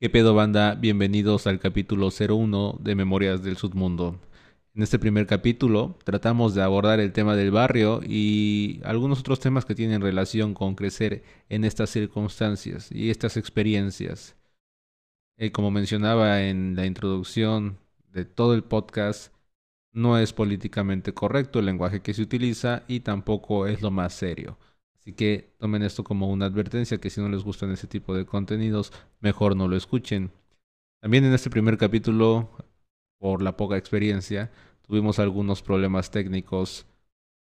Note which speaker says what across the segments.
Speaker 1: ¿Qué pedo banda? Bienvenidos al capítulo 01 de Memorias del Submundo. En este primer capítulo tratamos de abordar el tema del barrio y algunos otros temas que tienen relación con crecer en estas circunstancias y estas experiencias. Eh, como mencionaba en la introducción de todo el podcast, no es políticamente correcto el lenguaje que se utiliza y tampoco es lo más serio. Así que tomen esto como una advertencia que si no les gustan ese tipo de contenidos, mejor no lo escuchen. También en este primer capítulo, por la poca experiencia, tuvimos algunos problemas técnicos,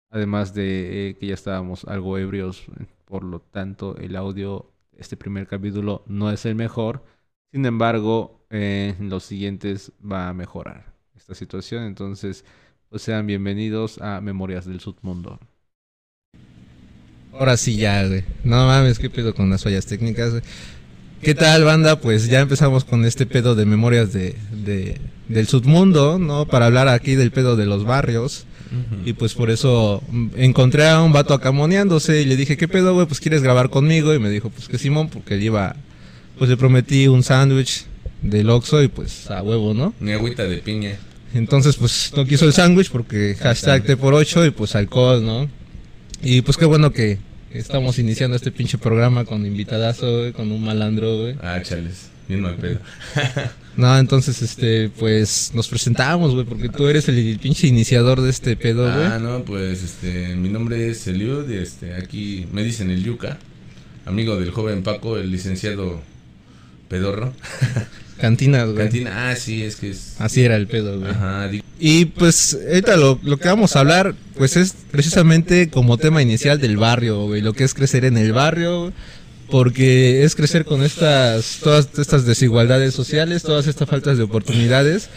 Speaker 1: además de eh, que ya estábamos algo ebrios, por lo tanto el audio de este primer capítulo no es el mejor. Sin embargo, eh, en los siguientes va a mejorar esta situación, entonces pues sean bienvenidos a Memorias del Submundo.
Speaker 2: Ahora sí ya, güey. No mames, qué pedo con las fallas técnicas, güey. ¿Qué tal, banda? Pues ya empezamos con este pedo de memorias de, de del submundo, ¿no? Para hablar aquí del pedo de los barrios. Y pues por eso encontré a un vato acamoneándose y le dije, ¿qué pedo, güey? Pues quieres grabar conmigo. Y me dijo, pues que Simón, porque él iba, pues le prometí un sándwich del Oxxo y pues a huevo, ¿no?
Speaker 3: Mi agüita de piña.
Speaker 2: Entonces, pues no quiso el sándwich porque hashtag T por 8 y pues alcohol, ¿no? Y pues qué bueno que estamos iniciando este pinche programa con invitadazo, güey, con un malandro, güey.
Speaker 3: Ah, chales, bien mal pedo.
Speaker 2: No, entonces, este, pues nos presentamos, güey, porque tú eres el pinche iniciador de este pedo, güey.
Speaker 3: Ah, no, pues, este, mi nombre es Eliud, y este, aquí me dicen el Yuca, amigo del joven Paco, el licenciado Pedorro.
Speaker 2: Cantinas, güey.
Speaker 3: Cantina, ah, sí, es que es...
Speaker 2: Así era el pedo, güey.
Speaker 3: Ajá,
Speaker 2: Y pues, ahorita lo, lo que vamos a hablar, pues es precisamente como tema inicial del barrio, güey, lo que es crecer en el barrio, porque es crecer con estas, todas estas desigualdades sociales, todas estas faltas de oportunidades,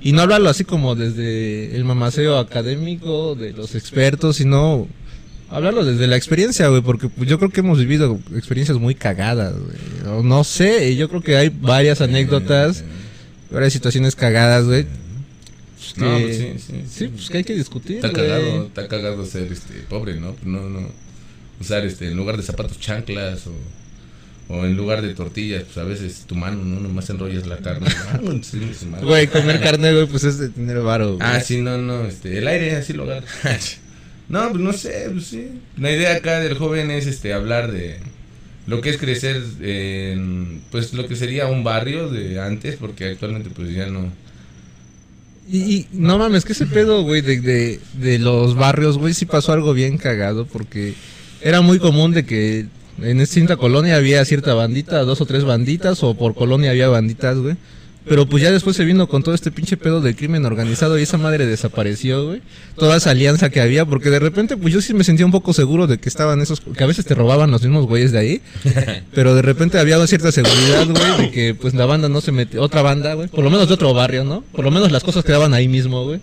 Speaker 2: y no hablarlo así como desde el mamaceo académico de los expertos, sino hablarlo desde la experiencia, güey, porque pues, yo creo que hemos vivido experiencias muy cagadas, güey, no sé, yo creo que hay varias anécdotas, varias situaciones cagadas, güey. pues,
Speaker 3: No, pues sí, sí,
Speaker 2: Sí, pues que hay que discutir.
Speaker 3: Está
Speaker 2: güey.
Speaker 3: cagado, está cagado ser, este, pobre, ¿no? No, no, usar, este, en lugar de zapatos chanclas o... O en lugar de tortillas, pues a veces tu mano, ¿no? Nomás enrollas la carne. Sí.
Speaker 2: Güey, comer carne, güey, pues es de tener varo. güey.
Speaker 3: Ah, sí, no, no, este, el aire así lo agarra. no, pues no sé, pues sí. La idea acá del joven es este hablar de lo que es crecer en pues lo que sería un barrio de antes, porque actualmente pues ya no.
Speaker 2: Y, y no mames, que ese pedo, güey, de, de, de los barrios, güey, sí pasó algo bien cagado, porque era muy común de que en esta colonia había cierta bandita, dos o tres banditas, o por colonia había banditas, güey. Pero pues ya después se vino con todo este pinche pedo del crimen organizado y esa madre desapareció, güey. Toda esa alianza que había, porque de repente pues yo sí me sentía un poco seguro de que estaban esos, que a veces te robaban los mismos güeyes de ahí. Pero de repente había cierta seguridad, güey, de que pues la banda no se metía, otra banda, güey, por lo menos de otro barrio, ¿no? Por lo menos las cosas quedaban ahí mismo, güey.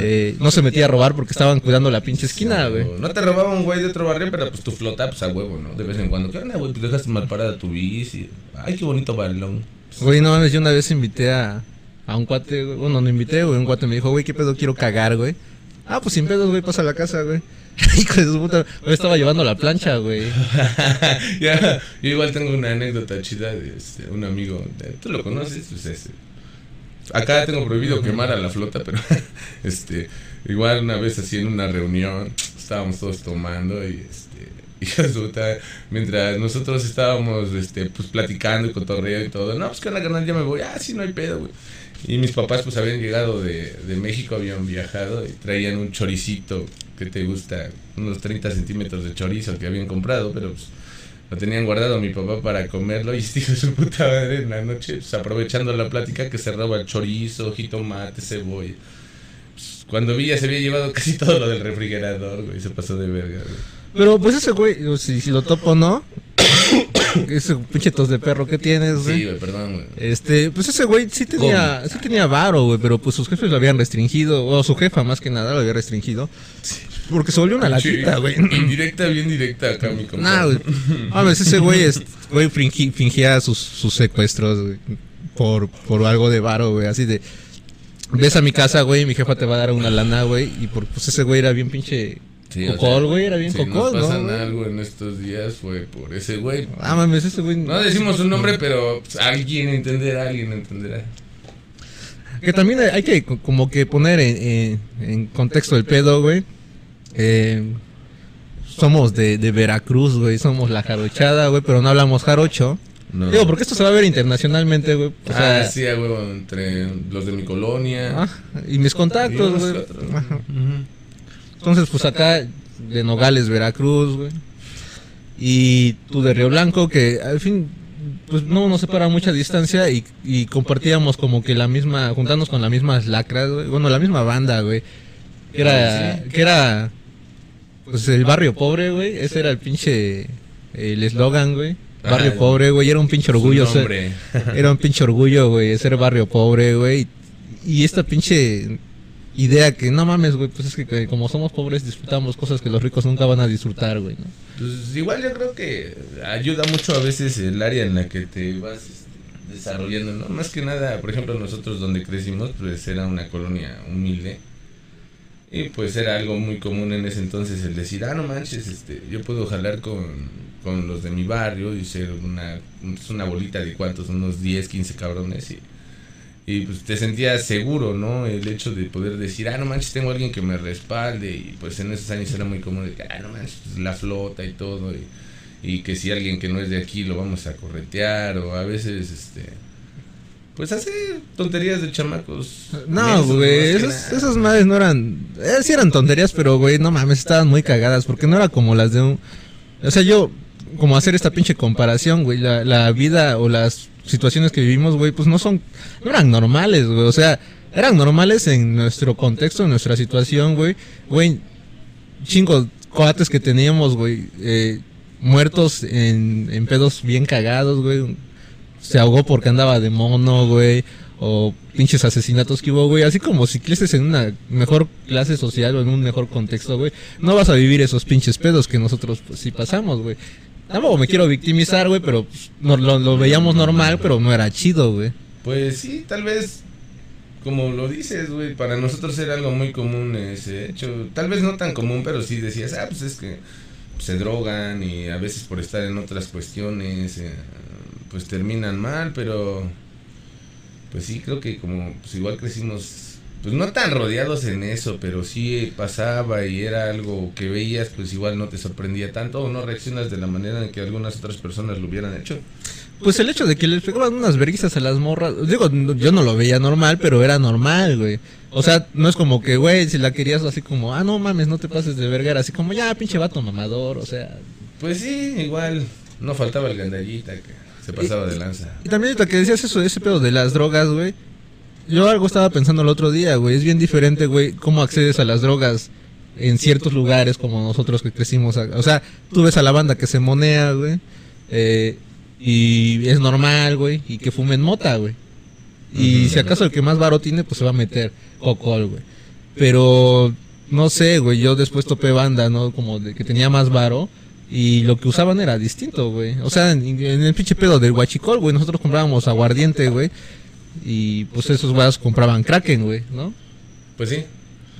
Speaker 2: Eh, no se metía a robar porque estaban cuidando la pinche esquina, güey.
Speaker 3: No te robaba un güey de otro barrio, pero pues tu flota, pues a huevo, ¿no? De vez en cuando. ¿Qué onda, güey? Pues dejaste mal parada tu bici. Ay, qué bonito balón.
Speaker 2: Güey, no mames, yo una vez invité a, a un cuate, güey. Bueno, no invité, güey. Un cuate me dijo, güey, ¿qué pedo quiero cagar, güey? Ah, pues sin pedos, güey, pasa a la casa, güey. Hijo de puta. Yo estaba llevando la plancha, güey.
Speaker 3: ya, yo igual tengo una anécdota chida de este, un amigo. de- Tú lo conoces, pues ese. Acá tengo prohibido quemar a la flota, pero este, igual una vez así en una reunión, estábamos todos tomando y este, y resulta, mientras nosotros estábamos este, pues platicando y cotorreo y todo, no, pues que la canal ya me voy, ah, sí, no hay pedo, güey. Y mis papás pues habían llegado de, de México, habían viajado y traían un choricito que te gusta, unos 30 centímetros de chorizo que habían comprado, pero pues lo tenían guardado mi papá para comerlo y este hijo de su puta madre en la noche, pues aprovechando la plática que se roba el chorizo, jitomate, cebolla. Pues, cuando vi ya se había llevado casi todo lo del refrigerador, güey, se pasó de verga, güey.
Speaker 2: Pero pues ese güey, si, si lo topo no, ese pinche tos de perro que tienes, güey.
Speaker 3: Sí, güey, perdón, güey.
Speaker 2: Este, pues ese güey sí tenía, sí tenía varo, güey, pero pues sus jefes lo habían restringido, o su jefa más que nada lo había restringido. Porque se volvió una latita, güey.
Speaker 3: Indirecta, bien directa acá, mi compadre.
Speaker 2: Nah, güey. Mames, ese güey, güey fingía sus, sus secuestros, güey. Por, por algo de varo, güey. Así de. Ves a mi casa, güey, mi jefa te va a dar una lana, güey. Y por, pues ese güey era bien pinche
Speaker 3: Sí,
Speaker 2: Cocol, güey, era bien
Speaker 3: si
Speaker 2: cocol,
Speaker 3: nos pasan
Speaker 2: ¿no?
Speaker 3: algo en estos días fue por ese güey.
Speaker 2: Ah, mames, ese güey.
Speaker 3: No decimos su nombre, pero pues, alguien entenderá, alguien entenderá.
Speaker 2: Que también hay que co- como que poner en, en- en contexto el pedo, güey. Eh, somos de, de Veracruz, güey. Somos la jarochada, güey, pero no hablamos jarocho.
Speaker 3: No.
Speaker 2: Digo, porque esto se va a ver internacionalmente, güey. O sea,
Speaker 3: ah, sí, huevo, entre los de mi colonia.
Speaker 2: ah, y mis contactos, güey. Entonces, pues acá de Nogales, Veracruz, güey. Y tú de Río Blanco, que al fin, pues no nos separa mucha distancia y, y compartíamos como que la misma, juntarnos con las mismas lacras, güey. Bueno, la misma banda, güey. Que era, que era, pues el barrio pobre, güey. Ese era el pinche, el eslogan, güey. Barrio
Speaker 3: Ah,
Speaker 2: pobre, güey. Era un pinche orgullo. ser- era un pinche orgullo, güey, ser barrio pobre, güey. Y esta pinche idea que no mames, güey, pues es que, como somos pobres disfrutamos cosas que los ricos nunca van a disfrutar, güey, ¿no?
Speaker 3: Pues igual yo creo que ayuda mucho a veces el área en la que te vas este, desarrollando, ¿no? Más que nada, por ejemplo, nosotros donde crecimos, pues era una colonia humilde. Y pues era algo muy común en ese entonces el decir, ah, no manches, este, yo puedo jalar con, con los de mi barrio y ser una, una bolita de cuantos, unos 10, 15 cabrones y, y pues te sentías seguro, ¿no? El hecho de poder decir, ah, no manches, tengo alguien que me respalde y pues en esos años era muy común de que, ah, no manches, pues, la flota y todo y, y que si alguien que no es de aquí lo vamos a corretear o a veces, este... Pues hace tonterías de chamacos.
Speaker 2: No, güey, esas, esas madres no eran, eh, sí eran tonterías, pero, güey, no mames, estaban muy cagadas, porque no era como las de un, o sea, yo, como hacer esta pinche comparación, güey, la, la vida o las situaciones que vivimos, güey, pues no son, no eran normales, güey, o sea, eran normales en nuestro contexto, en nuestra situación, güey, güey, chingo coates que teníamos, güey, eh, muertos en, en pedos bien cagados, güey, se ahogó porque andaba de mono, güey, o pinches asesinatos que hubo, güey, así como si creces en una mejor clase social o en un mejor contexto, güey, no vas a vivir esos pinches pedos que nosotros pues, sí pasamos, güey. Tampoco me quiero victimizar, güey, pero pues, no- lo, veíamos normal, pero no era chido, güey.
Speaker 3: Pues sí, tal vez, como lo dices, güey, para nosotros era algo muy común ese hecho. Tal vez no tan común, pero sí decías, ah, pues es que se drogan y a veces por estar en otras cuestiones, eh, pues terminan mal, pero pues sí, creo que como pues igual crecimos, pues no tan rodeados en eso, pero sí pasaba y era algo que veías, pues igual no te sorprendía tanto o no reaccionas de la manera en que algunas otras personas lo hubieran hecho.
Speaker 2: Pues el hecho de que les pegaban unas verguizas a las morras, digo, yo no lo veía normal, pero era normal, güey. O sea, no es como que, güey, si la querías así como, ah, no mames, no te pases de verga, era así como, ya, pinche vato mamador, o sea.
Speaker 3: Pues sí, igual no faltaba el gandallita que se pasaba de lanza.
Speaker 2: Y también ahorita que decías eso, ese pedo de las drogas, güey. Yo algo estaba pensando el otro día, güey. Es bien diferente, güey, cómo accedes a las drogas en ciertos lugares como nosotros que crecimos. O sea, tú ves a la banda que se monea, güey. eh, y es normal, güey. Y que fumen mota, güey. Y si acaso el que más varo tiene, pues se va a meter cocol, güey. Pero, no sé, güey. Yo después topé banda, ¿no? Como de que tenía más varo. Y lo que usaban era distinto, güey. O sea, en, en el pinche pedo del huachicol, güey. Nosotros comprábamos aguardiente, güey. Y pues esos güeyes compraban Kraken, güey, ¿no?
Speaker 3: Pues sí,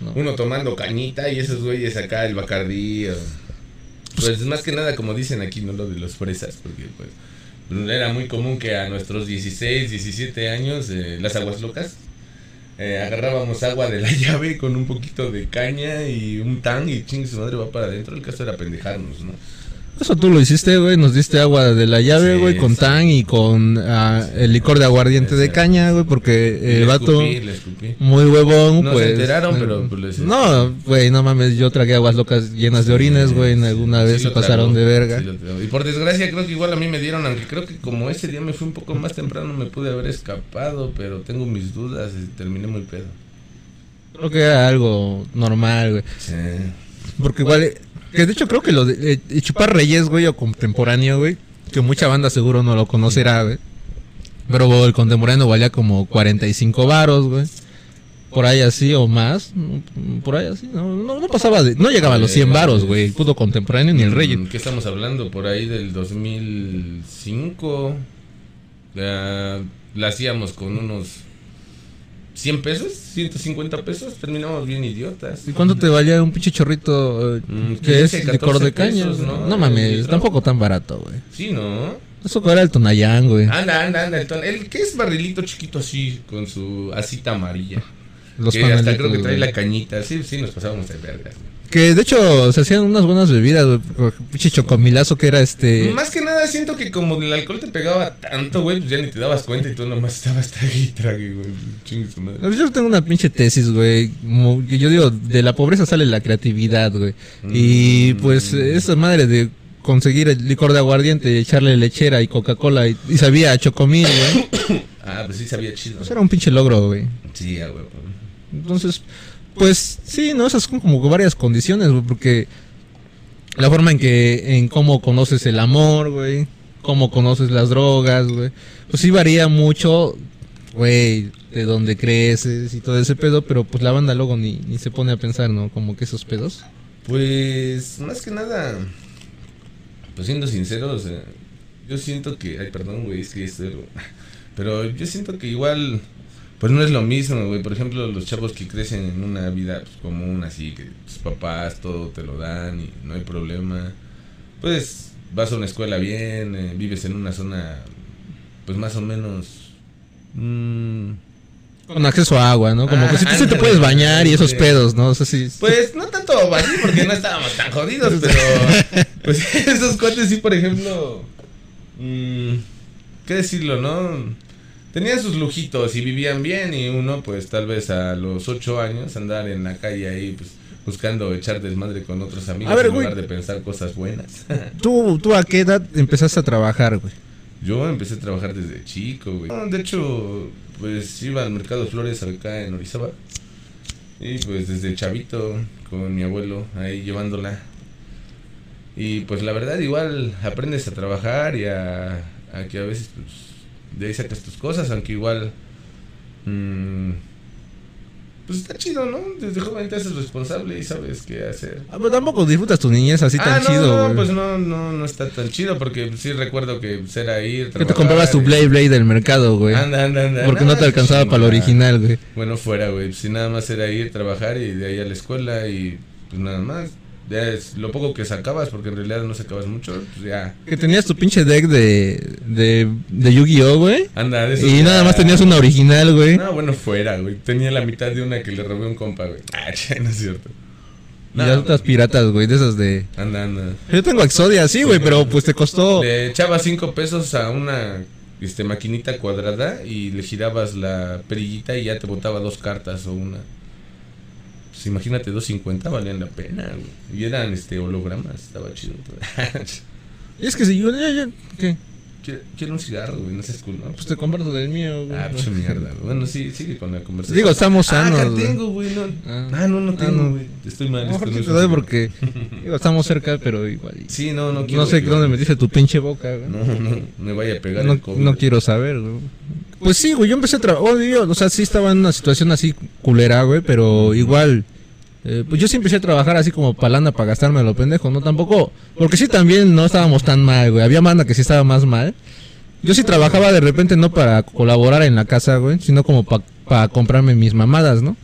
Speaker 2: No.
Speaker 3: uno tomando cañita y esos güeyes acá el bacardí. o- Pues más que nada como dicen aquí, no lo de los fresas, porque pues era muy común que a nuestros 16, 17 años, eh, las aguas locas, eh, agarrábamos agua de la llave con un poquito de caña y un tan y ching su madre va para adentro. El caso era pendejarnos, ¿no?
Speaker 2: Eso tú lo hiciste, güey. Nos diste agua de la llave,
Speaker 3: Sí,
Speaker 2: güey, con
Speaker 3: sí.
Speaker 2: tan y con ah, el licor de aguardiente de caña, güey, porque el vato
Speaker 3: escupí, le escupí.
Speaker 2: muy huevón,
Speaker 3: No se
Speaker 2: pues.
Speaker 3: enteraron,
Speaker 2: eh,
Speaker 3: pero, pues, les-
Speaker 2: No, güey, no mames, yo tragué aguas locas llenas de orines, güey, en alguna
Speaker 3: Sí
Speaker 2: vez se pasaron de verga.
Speaker 3: sí y por desgracia creo que igual a mí me dieron, aunque creo que como ese día me fui un poco más temprano me pude haber escapado, pero tengo mis dudas y terminé muy pedo.
Speaker 2: Creo que era algo normal, güey.
Speaker 3: Sí.
Speaker 2: Porque igual, que de hecho creo que lo de eh, Chupar Reyes, güey, o contemporáneo, güey, que mucha banda seguro no lo conocerá, güey. Pero el contemporáneo valía como 45 varos, güey. Por ahí así o más. mm, Por ahí así. No, no, no pasaba de. No llegaba a los 100 varos, güey. El puto contemporáneo ni el Reyes.
Speaker 3: Mm, ¿Qué estamos hablando? Por ahí del 2005. Ya, la hacíamos con unos 100 pesos, 150 pesos, terminamos bien idiotas.
Speaker 2: ¿Y cuánto te valía un pinche chorrito eh,
Speaker 3: Mm,
Speaker 2: que es
Speaker 3: 15,
Speaker 2: licor de
Speaker 3: 14
Speaker 2: caña?
Speaker 3: pesos,
Speaker 2: ¿no?
Speaker 3: ¿no?
Speaker 2: mames, tampoco tan barato, güey.
Speaker 3: Sí, ¿no?
Speaker 2: Eso era el Tonayán, güey.
Speaker 3: Anda, anda, anda. El, ton- el que es barrilito chiquito así, con su asita amarilla.
Speaker 2: Los
Speaker 3: que hasta creo que trae la cañita. Sí, sí, nos pasábamos de vergas. güey.
Speaker 2: Que de hecho se hacían unas buenas bebidas, Pinche chocomilazo que era este.
Speaker 3: Más que nada siento que como el alcohol te pegaba tanto, güey, pues ya ni te dabas cuenta y tú nomás estabas trague y trague, güey. Chingue su madre.
Speaker 2: Yo tengo una pinche tesis, güey. Yo digo, de la pobreza sale la creatividad, güey. Y
Speaker 3: Mm.
Speaker 2: pues esa madre de conseguir el licor de aguardiente, echarle lechera y Coca-Cola y, y sabía chocomil, güey.
Speaker 3: Ah, pues sí sabía chido.
Speaker 2: Pues era un pinche logro, güey.
Speaker 3: Sí, güey.
Speaker 2: Entonces, pues sí, ¿no? Esas son como varias condiciones, güey, porque la forma en que, en cómo conoces el amor, güey, cómo conoces las drogas, güey, pues sí varía mucho, güey, de dónde creces y todo ese pedo, pero pues la banda luego ni, ni se pone a pensar, ¿no? Como que esos pedos.
Speaker 3: Pues, más que nada, pues siendo sinceros, eh, yo siento que, ay, perdón, güey, es que esto, pero yo siento que igual, pues no es lo mismo, güey. Por ejemplo, los chavos que crecen en una vida pues, común, así, que tus papás todo te lo dan y no hay problema. Pues vas a una escuela bien, eh, vives en una zona, pues más o menos... mm,
Speaker 2: Con acceso a agua, ¿no? Como
Speaker 3: Ah,
Speaker 2: que te, sí te puedes bañar y esos pedos, ¿no? O sea, sí.
Speaker 3: Pues no tanto así porque no estábamos tan jodidos, pero pues esos cuates sí, por ejemplo, mm, qué decirlo, ¿no? Tenían sus lujitos y vivían bien y uno pues tal vez a los ocho años andar en la calle ahí pues buscando echar desmadre con otros amigos
Speaker 2: A ver,
Speaker 3: en
Speaker 2: güey.
Speaker 3: lugar de pensar cosas buenas.
Speaker 2: ¿Tú, ¿Tú a qué edad empezaste a trabajar, güey?
Speaker 3: Yo empecé a trabajar desde chico, güey. No, de hecho, pues iba al mercado de flores acá en Orizaba. Y pues desde chavito con mi abuelo ahí llevándola. Y pues la verdad igual aprendes a trabajar y a, a que a veces pues de ahí sacas tus cosas, aunque igual mm, pues está chido, ¿no? Desde joven te haces responsable y sabes qué hacer.
Speaker 2: Ah, pero tampoco disfrutas tu niñez así tan
Speaker 3: ah, no,
Speaker 2: chido,
Speaker 3: no, pues no, no, no está tan chido porque sí recuerdo que era ir,
Speaker 2: que te comprabas tu Blade Blade del mercado, güey.
Speaker 3: Anda, anda, anda.
Speaker 2: Porque no te alcanzaba para el original, güey.
Speaker 3: Bueno, fuera, güey. Si nada más era ir, trabajar y de ahí a la escuela y pues nada más. Ya es lo poco que sacabas, porque en realidad no sacabas mucho, pues ya.
Speaker 2: Que tenías tu pinche deck de, de, de Yu-Gi-Oh, güey.
Speaker 3: Anda, de esos
Speaker 2: Y
Speaker 3: ya-
Speaker 2: nada más tenías una original, güey.
Speaker 3: No, bueno, fuera, güey. Tenía la mitad de una que le robé a un compa, güey. Ah, no es cierto.
Speaker 2: Y las otras piratas, güey, de esas de...
Speaker 3: Anda, anda.
Speaker 2: Yo tengo Exodia, sí, güey, pero pues te costó...
Speaker 3: Le echabas cinco pesos a una este, maquinita cuadrada y le girabas la perillita y ya te botaba dos cartas o una. Pues imagínate, 2.50 valían la pena, güey. Y eran este hologramas, estaba chido.
Speaker 2: Es que si yo... ya- ya- ¿Qué?
Speaker 3: quiero, quiero un cigarro, güey, no seas cool, ¿no?
Speaker 2: Pues te comparto del mío, güey.
Speaker 3: Ah, pues mierda, güey. Bueno, sí, sigue con la conversación.
Speaker 2: Digo, estamos
Speaker 3: Ah,
Speaker 2: sanos,
Speaker 3: acá
Speaker 2: güey.
Speaker 3: tengo, güey, no.
Speaker 2: Ah.
Speaker 3: Ah, no, no
Speaker 2: Ah,
Speaker 3: tengo,
Speaker 2: no.
Speaker 3: güey. Estoy mal.
Speaker 2: Mejor
Speaker 3: esto
Speaker 2: sí
Speaker 3: no
Speaker 2: te doy porque... Digo, estamos cerca, pero igual...
Speaker 3: Sí, no, no quiero.
Speaker 2: No sé dónde metiste tu pinche boca, güey.
Speaker 3: No, no, me vaya a pegar
Speaker 2: No,
Speaker 3: el COVID.
Speaker 2: no quiero saber, güey. Pues sí, güey, yo empecé a trabajar, o sea, sí estaba en una situación así culera, güey, pero igual, eh, pues yo sí empecé a trabajar así como palana para gastarme lo pendejo, ¿no? Tampoco, porque sí también no estábamos tan mal, güey, había banda que sí estaba más mal. Yo sí trabajaba de repente no para colaborar en la casa, güey, sino como para comprarme mis mamadas, ¿no?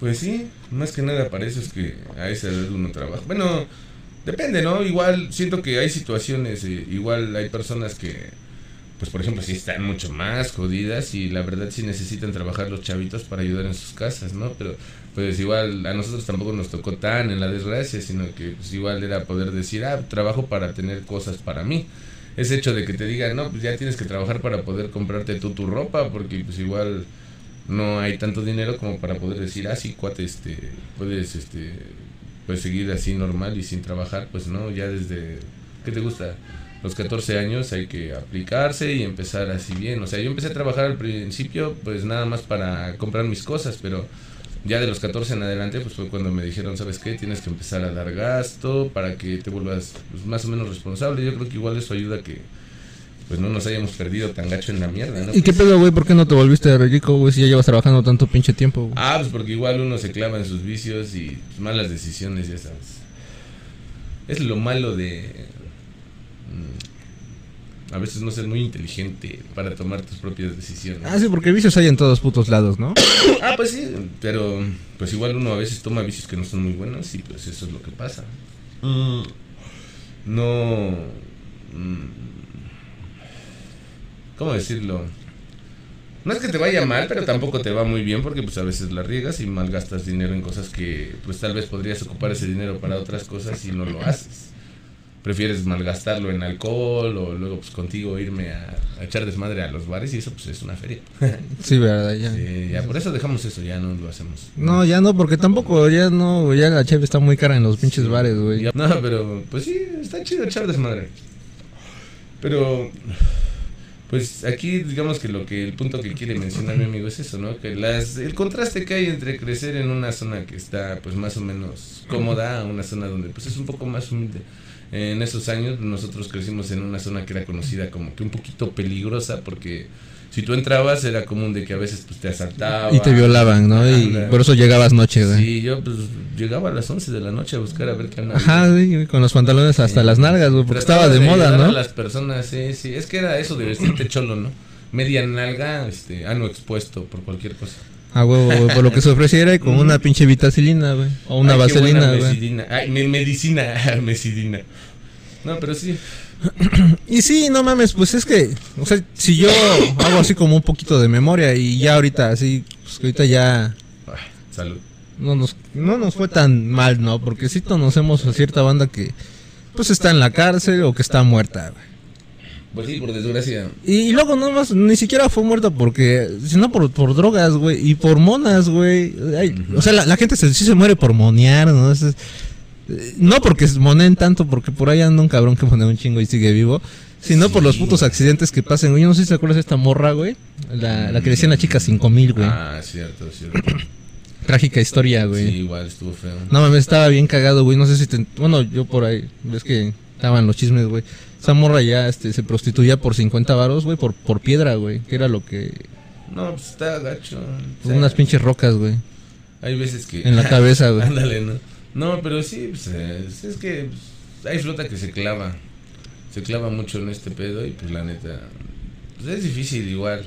Speaker 3: Pues sí, más que nada para eso es que a esa edad uno trabaja. Bueno, depende, ¿no? Igual siento que hay situaciones, eh, igual hay personas que, pues por ejemplo, sí están mucho más jodidas y la verdad sí necesitan trabajar los chavitos para ayudar en sus casas, ¿no? Pero pues igual a nosotros tampoco nos tocó tan en la desgracia, sino que pues igual era poder decir, ah, trabajo para tener cosas para mí. Ese hecho de que te digan, no, pues ya tienes que trabajar para poder comprarte tú tu ropa, porque pues igual no hay tanto dinero como para poder decir, ah, sí, cuate, este, puedes, este, pues seguir así normal y sin trabajar, pues no, ya desde, ¿qué te gusta? Los 14 años hay que aplicarse y empezar así bien. O sea, yo empecé a trabajar al principio, pues nada más para comprar mis cosas, pero ya de los 14 en adelante, pues fue cuando me dijeron, ¿sabes qué? Tienes que empezar a dar gasto para que te vuelvas pues, más o menos responsable. Yo creo que igual eso ayuda a que pues no nos hayamos perdido tan gacho en la mierda, ¿no?
Speaker 2: ¿Y qué pedo, güey? ¿Por qué no te volviste rico, güey, si ya llevas trabajando tanto pinche tiempo, güey?
Speaker 3: Ah, pues porque igual uno se clava en sus vicios y pues, malas decisiones, ya sabes. Es lo malo de... a veces no ser muy inteligente para tomar tus propias decisiones.
Speaker 2: Ah, sí, porque vicios hay en todos putos lados, ¿no?
Speaker 3: Ah, pues sí, pero pues igual uno a veces toma vicios que no son muy buenos y pues eso es lo que pasa. Mm, no... mm, ¿Cómo decirlo? No es que te vaya mal, pero tampoco te va muy bien porque pues a veces la riegas y malgastas dinero en cosas que pues tal vez podrías ocupar ese dinero para otras cosas y no lo haces. Prefieres malgastarlo en alcohol o luego pues contigo irme a, a echar desmadre a los bares y eso pues es una feria.
Speaker 2: Sí, verdad, ya.
Speaker 3: Sí, ya por eso dejamos eso, ya no lo hacemos.
Speaker 2: No, ya no, porque tampoco, ya no, ya la cheve está muy cara en los pinches bares, güey.
Speaker 3: No, pero pues sí, está chido echar desmadre. Pero pues aquí digamos que lo que el punto que quiere mencionar mi amigo es eso, ¿no? Que las el contraste que hay entre crecer en una zona que está pues más o menos cómoda a una zona donde pues es un poco más humilde. En esos años nosotros crecimos en una zona que era conocida como que un poquito peligrosa porque si tú entrabas era común de que a veces pues te asaltaban.
Speaker 2: Y te violaban, ¿no? Y
Speaker 3: Anda.
Speaker 2: por eso llegabas noche, güey.
Speaker 3: Sí, yo pues llegaba a las 11 de la noche a buscar a ver qué andaba.
Speaker 2: Ajá, güey, con los pantalones hasta
Speaker 3: Sí.
Speaker 2: las nalgas, güey, porque
Speaker 3: Trataba
Speaker 2: estaba de moda,
Speaker 3: ayudar a
Speaker 2: ¿no?
Speaker 3: las personas, sí, sí. Es que era eso de vestirte cholo, ¿no? Media nalga, este, ano expuesto por cualquier cosa.
Speaker 2: A huevo, güey, por lo que se ofreciera y con una pinche vitacilina, güey. O una
Speaker 3: Ay,
Speaker 2: vaselina, güey.
Speaker 3: Ay, medicina, mesidina. No, pero sí.
Speaker 2: Y sí, no mames, pues es que, o sea, si yo hago así como un poquito de memoria y ya ahorita, así, pues que ahorita ya
Speaker 3: salud.
Speaker 2: no nos, no nos fue tan mal, ¿no? Porque sí conocemos a cierta banda que, pues está en la cárcel o que está muerta, güey.
Speaker 3: Pues sí, por desgracia.
Speaker 2: Y, y luego no más, ni siquiera fue muerta porque, sino por, por drogas, güey, y por monas, güey. O sea, la, la gente se, sí se muere por monear, ¿no? Es- eh, no porque monen tanto, porque por ahí anda un cabrón que monea un chingo y sigue vivo, sino por los
Speaker 3: Sí.
Speaker 2: putos accidentes que pasan, güey. Yo no sé si te acuerdas de esta morra, güey. La, la que decían la chica 5000, güey.
Speaker 3: Ah, cierto, cierto.
Speaker 2: Trágica historia,
Speaker 3: Sí,
Speaker 2: güey.
Speaker 3: igual estuvo feo.
Speaker 2: No mames, estaba bien cagado, güey. No sé si te. Bueno, yo por ahí. Ves que estaban los chismes, güey. Esa morra ya este, se prostituía por 50 varos, güey, por, por piedra, güey. Que era lo que.
Speaker 3: No, pues está gacho. Sea,
Speaker 2: unas pinches rocas, güey.
Speaker 3: Hay veces que.
Speaker 2: En la cabeza, güey.
Speaker 3: Ándale, ¿no? No, pero sí, pues, es, es que pues, hay flota que se clava. Se clava mucho en este pedo y pues la neta. Pues es difícil igual.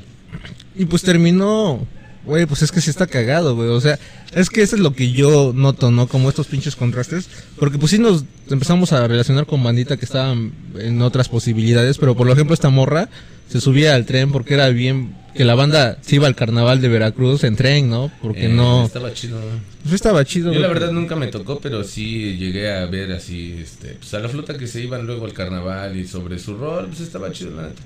Speaker 2: Y pues terminó. Güey, pues es que sí está cagado, güey. O sea, es que eso es lo que yo noto, ¿no? Como estos pinches contrastes. Porque pues sí nos empezamos a relacionar con bandita que estaban en otras posibilidades. Pero por ejemplo, esta morra se subía al tren porque era bien. Que la banda se iba al carnaval de Veracruz en tren, ¿no? Porque
Speaker 3: Eh,
Speaker 2: no.
Speaker 3: Estaba chido.
Speaker 2: Pues estaba chido.
Speaker 3: Yo la verdad nunca me tocó, pero sí llegué a ver así, este, pues a la flota que se iban luego al carnaval y sobre su rol, pues estaba chido la neta.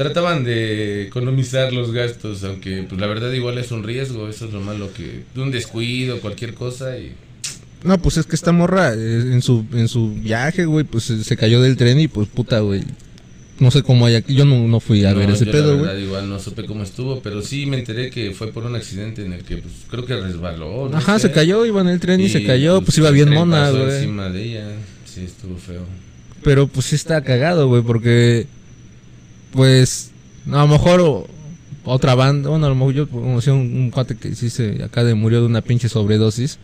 Speaker 3: Trataban de economizar los gastos, aunque pues la verdad igual es un riesgo, eso es lo malo que de un descuido, cualquier cosa y
Speaker 2: No, pues es que esta morra eh, en su en su viaje, güey, pues se, cayó del tren y pues puta, güey. No sé cómo haya... Yo no, no fui a
Speaker 3: No,
Speaker 2: ver ese
Speaker 3: yo
Speaker 2: pedo,
Speaker 3: la
Speaker 2: güey.
Speaker 3: igual no supe cómo estuvo, pero sí me enteré que fue por un accidente en el que pues creo que resbaló. no
Speaker 2: Ajá,
Speaker 3: sé.
Speaker 2: se cayó, iba en el tren y, se cayó, pues iba
Speaker 3: el
Speaker 2: bien mona, güey.
Speaker 3: encima de ella, sí estuvo feo.
Speaker 2: Pero pues sí está cagado, güey, porque pues a lo mejor otra banda, bueno, a lo mejor yo conocí un, cuate que sí acá de murió de una pinche sobredosis.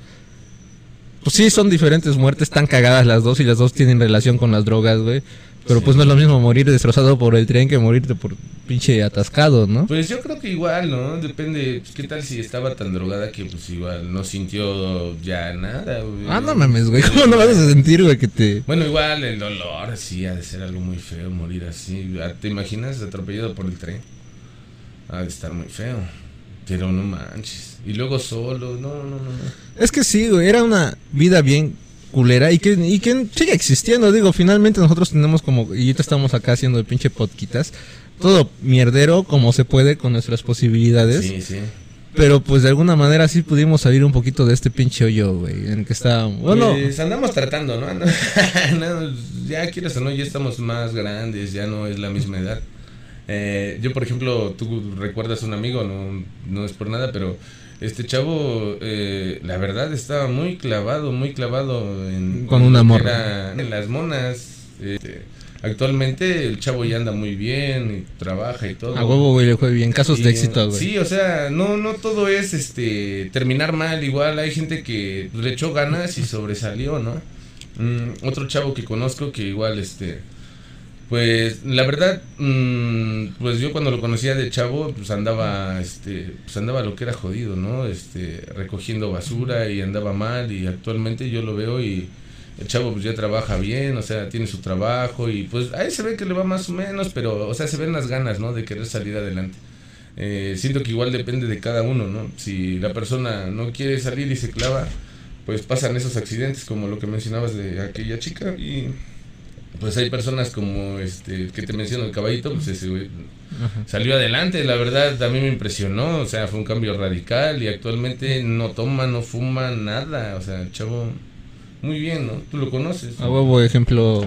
Speaker 2: Pues sí, son diferentes muertes, tan cagadas las dos y las dos tienen relación con las drogas, güey. Pero pues no es lo mismo morir destrozado por el tren que morirte por pinche atascado, ¿no?
Speaker 3: Pues yo creo que igual, ¿no? Depende, pues, qué tal si estaba tan drogada que pues igual no sintió ya nada, güey.
Speaker 2: Ah, no mames, güey, ¿cómo no vas a sentir, güey, que te...
Speaker 3: Bueno, igual el dolor, sí, ha de ser algo muy feo morir así. Ah, ¿Te imaginas atropellado por el tren? Ha de estar muy feo. Pero no manches. Y luego solo, no, no, no. no.
Speaker 2: Es que sí, güey, era una vida bien culera y que, y que sigue existiendo. Digo, finalmente nosotros tenemos como, y ahorita estamos acá haciendo el pinche podquitas, todo mierdero como se puede con nuestras posibilidades.
Speaker 3: Sí, sí.
Speaker 2: Pero pues de alguna manera sí pudimos salir un poquito de este pinche hoyo, güey, en el que estábamos. Bueno,
Speaker 3: Pues andamos tratando, ¿no? No, ya quieres o no, ya estamos más grandes, ya no es la misma edad. Eh, yo, por ejemplo, tú recuerdas un amigo, no, no es por nada, pero este chavo, eh, la verdad, estaba muy clavado, muy clavado en,
Speaker 2: Con una morra.
Speaker 3: en las monas. Este, actualmente el chavo ya anda muy bien y trabaja y todo.
Speaker 2: a huevo, güey, le fue bien. Casos de éxito, güey.
Speaker 3: Sí, o sea, no, no todo es este terminar mal. Igual hay gente que le echó ganas y sobresalió, ¿no? Mm, otro chavo que conozco que igual este Pues la verdad, mm, pues yo cuando lo conocía de chavo, pues andaba, este, pues andaba lo que era jodido, ¿no? Este, recogiendo basura y andaba mal y actualmente yo lo veo y el chavo pues ya trabaja bien, o sea, tiene su trabajo y pues ahí se ve que le va más o menos, pero, o sea, se ven las ganas, ¿no? De querer salir adelante. Eh, siento que igual depende de cada uno, ¿no? Si la persona no quiere salir y se clava, pues pasan esos accidentes como lo que mencionabas de aquella chica y pues hay personas como este que te menciono el caballito pues ese güey salió adelante la verdad a mí me impresionó o sea fue un cambio radical y actualmente no toma no fuma nada o sea el chavo muy bien no tú lo conoces
Speaker 2: A huevo, ejemplo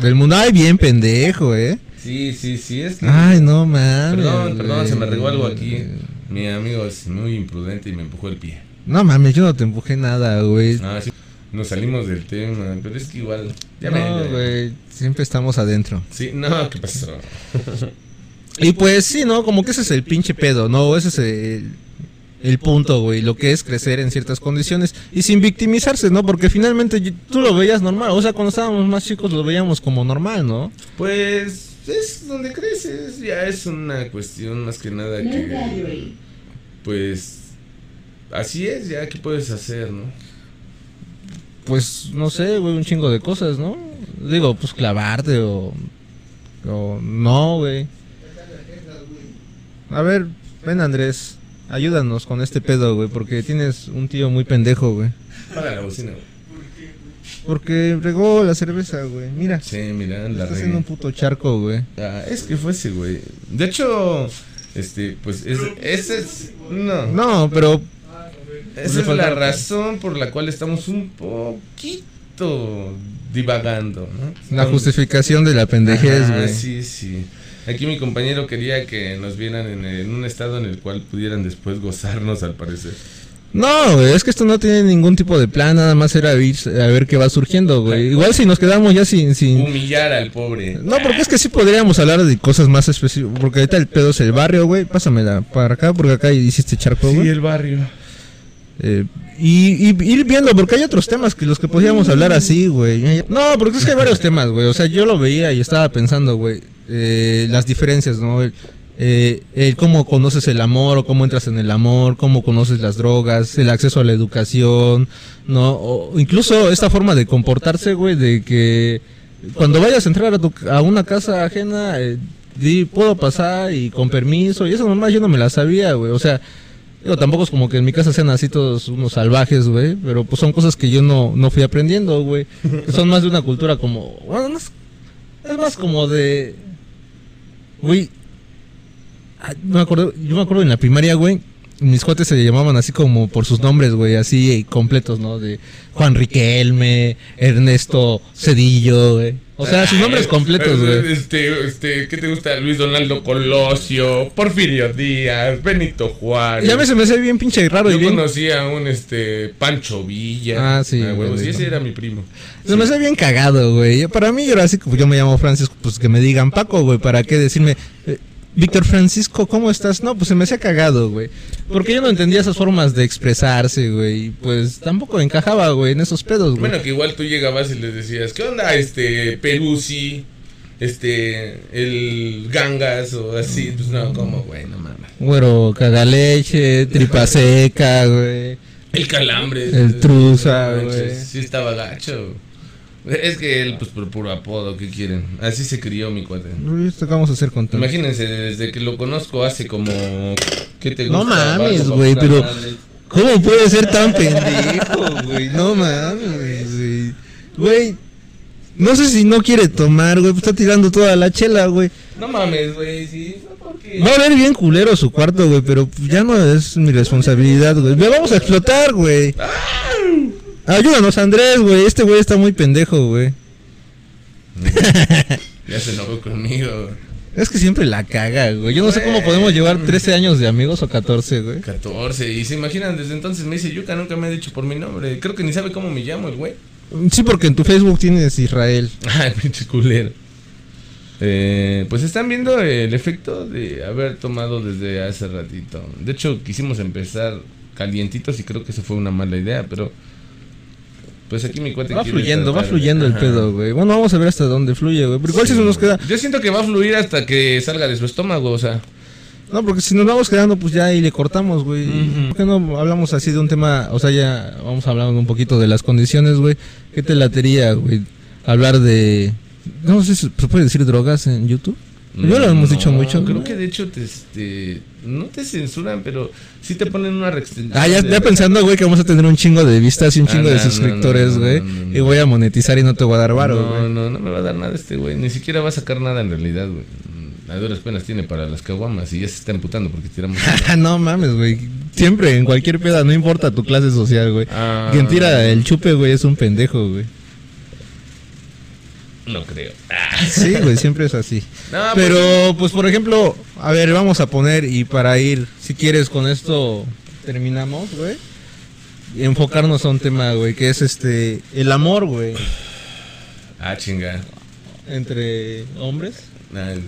Speaker 2: del mundo. Ay, bien pendejo, eh.
Speaker 3: sí sí sí es que
Speaker 2: Ay, no mames.
Speaker 3: perdón perdón se me regó algo aquí mi amigo es muy imprudente y me empujó el pie
Speaker 2: No mames, yo no te empujé nada, güey.
Speaker 3: ah, sí. Nos salimos del tema pero es que igual ya
Speaker 2: No, güey, siempre estamos adentro.
Speaker 3: sí no qué pasó
Speaker 2: Y pues sí, ¿no? Como que ese es el pinche pedo, ¿no? Ese es el, el punto, güey. Lo que es crecer en ciertas condiciones y sin victimizarse, ¿no? Porque finalmente tú lo veías normal. O sea, cuando estábamos más chicos lo veíamos como normal, ¿no?
Speaker 3: Pues es donde creces, ya es una cuestión más que nada que pues así es, ya qué puedes hacer, ¿no?
Speaker 2: Pues no sé, güey, un chingo de cosas, ¿no? Digo, pues clavarte o. O no, güey. A ver, ven Andrés, ayúdanos con este pedo, güey, porque tienes un tío muy pendejo, güey.
Speaker 3: Para la bocina. güey.
Speaker 2: Porque regó la cerveza, güey. Mira.
Speaker 3: Sí, mira, la
Speaker 2: Está haciendo un
Speaker 3: regué.
Speaker 2: puto charco, güey.
Speaker 3: Ah, es que fue ese, güey. De hecho, este, pues es, ese es no,
Speaker 2: No, pero
Speaker 3: esa es la razón por la cual estamos un poquito divagando, ¿no?
Speaker 2: la justificación de la pendejez, güey.
Speaker 3: sí, sí. Aquí mi compañero quería que nos vieran en, en un estado en el cual pudieran después gozarnos, al parecer.
Speaker 2: No, es que esto no tiene ningún tipo de plan, nada más era ir a ver qué va surgiendo, güey. Igual si nos quedamos ya sin... sin...
Speaker 3: Humillar al pobre.
Speaker 2: No, porque es que sí podríamos hablar de cosas más específicas, porque ahorita el pedo es el barrio, güey. Pásamela para acá, porque acá hiciste charco,
Speaker 3: Sí,
Speaker 2: güey.
Speaker 3: el barrio.
Speaker 2: Eh, y, y ir viendo, porque hay otros temas que los que podríamos hablar así, güey. No, porque es que hay varios temas, güey. O sea, yo lo veía y estaba pensando, güey, eh, las diferencias, ¿no? El, eh, el cómo conoces el amor o cómo entras en el amor, cómo conoces las drogas, el acceso a la educación, ¿no? O incluso esta forma de comportarse, güey, de que cuando vayas a entrar a, tu, a una casa ajena, eh, di, puedo pasar y con permiso, y eso nomás yo no me la sabía, güey. O sea, Tampoco es como que en mi casa sean así todos unos salvajes, güey. Pero pues son cosas que yo no, no fui aprendiendo, güey. Son más de una cultura como... Bueno, no es, más como de... Güey... no me acuerdo, yo me acuerdo en la primaria, güey. Mis cuates se llamaban así como por sus nombres, güey. Así eh, completos, ¿no? De Juan Riquelme, Ernesto Cedillo, güey. O sea, sus nombres completos, güey.
Speaker 3: Este, este, ¿qué te gusta? Luis Donaldo Colosio, Porfirio Díaz, Benito Juárez.
Speaker 2: Y a veces se me hace bien pinche raro y
Speaker 3: Yo
Speaker 2: bien...
Speaker 3: conocí a un este Pancho Villa.
Speaker 2: Ah, sí,
Speaker 3: sí,
Speaker 2: güey.
Speaker 3: ese era mi primo.
Speaker 2: Se me hace bien cagado, güey. Yo- Para mí era así, yo me llamo Francisco, pues que me digan Paco, güey. ¿Para qué decirme, eh, Víctor Francisco, ¿cómo estás? No, pues se me hacía cagado, güey. Porque yo no entendía esas formas de expresarse, güey. y Pues tampoco encajaba, güey, en esos pedos, güey.
Speaker 3: Bueno, que igual tú llegabas y les decías, ¿qué onda este Peruzzi? Este, el Gangas o así. Pues no, como, güey, no mames.
Speaker 2: Güero, cagaleche, tripa seca, güey.
Speaker 3: El calambre.
Speaker 2: El truza, güey.
Speaker 3: Sí, estaba gacho. Es que él, pues por puro apodo, ¿qué quieren? Así se crió mi cuate.
Speaker 2: ¿Esto qué vamos a hacer con todo?
Speaker 3: Imagínense, desde que lo conozco hace como. ¿Qué te
Speaker 2: No
Speaker 3: gusta?
Speaker 2: mames,
Speaker 3: Barba,
Speaker 2: güey, pero-. ¿Cómo puede ser tan pendejo, güey? No mames, güey. Güey, no sé si no quiere tomar, güey. pues Está tirando toda la chela, güey.
Speaker 3: No mames, güey, sí. ¿por qué?
Speaker 2: Va a ver bien culero su cuarto, güey, pero ya no es mi responsabilidad, güey. Me vamos a explotar, güey. Ayúdanos, Andrés, güey. Este güey está muy pendejo, güey.
Speaker 3: Ya se enojó conmigo.
Speaker 2: Es que siempre la caga, güey. Yo no sé cómo podemos llevar 13 años de amigos o 14, güey.
Speaker 3: 14. Y se imaginan, desde entonces me dice Yuka, nunca me ha dicho por mi nombre. Creo que ni sabe cómo me llamo el güey.
Speaker 2: Sí, porque en tu Facebook tienes Israel.
Speaker 3: Ay, pinche culero. Eh, pues están viendo el efecto de haber tomado desde hace ratito. De hecho, quisimos empezar calientitos y creo que eso fue una mala idea, pero Pues aquí mi cuate
Speaker 2: Va fluyendo, va fluyendo el pedo, güey. Bueno, vamos a ver hasta dónde fluye, güey. Pero igual si
Speaker 3: Sí.
Speaker 2: se nos queda.
Speaker 3: Yo siento que va a fluir hasta que salga de su estómago, o sea.
Speaker 2: No, porque si nos vamos quedando, pues ya ahí le cortamos, güey. ¿Por qué no hablamos así de un tema? O sea, ya vamos hablando un poquito de las condiciones, güey. ¿Qué te latería, güey? Hablar de. No sé si se puede decir drogas en YouTube. Ya lo hemos
Speaker 3: No,
Speaker 2: dicho mucho.
Speaker 3: Creo
Speaker 2: ¿no?
Speaker 3: que de hecho te, este, no te censuran, pero sí te ponen una restricción.
Speaker 2: Ah, ya, ya pensando, güey, que vamos a tener un chingo de vistas y un
Speaker 3: Ah,
Speaker 2: chingo de
Speaker 3: no, no,
Speaker 2: suscriptores,
Speaker 3: no,
Speaker 2: güey.
Speaker 3: no, no, no.
Speaker 2: Y voy a monetizar y no te voy a dar varo,
Speaker 3: No,
Speaker 2: güey.
Speaker 3: no, no me va a dar nada este güey. Ni siquiera va a sacar nada en realidad, güey. Mm, A duras penas tiene para las caguamas y ya se está emputando porque tiramos.
Speaker 2: no mames, güey. Siempre, en cualquier peda, no importa tu clase social, güey.
Speaker 3: Ah,
Speaker 2: Quien tira el chupe, güey, es un pendejo, güey.
Speaker 3: No creo.
Speaker 2: Sí, güey, siempre es así.
Speaker 3: No, pues,
Speaker 2: Pero, pues, por ejemplo, a ver, vamos a poner y para ir, si quieres, con esto terminamos, güey. Y enfocarnos a un tema, güey, que es este, el amor, güey,
Speaker 3: Ah, chinga.
Speaker 2: entre hombres.
Speaker 3: Ah, el-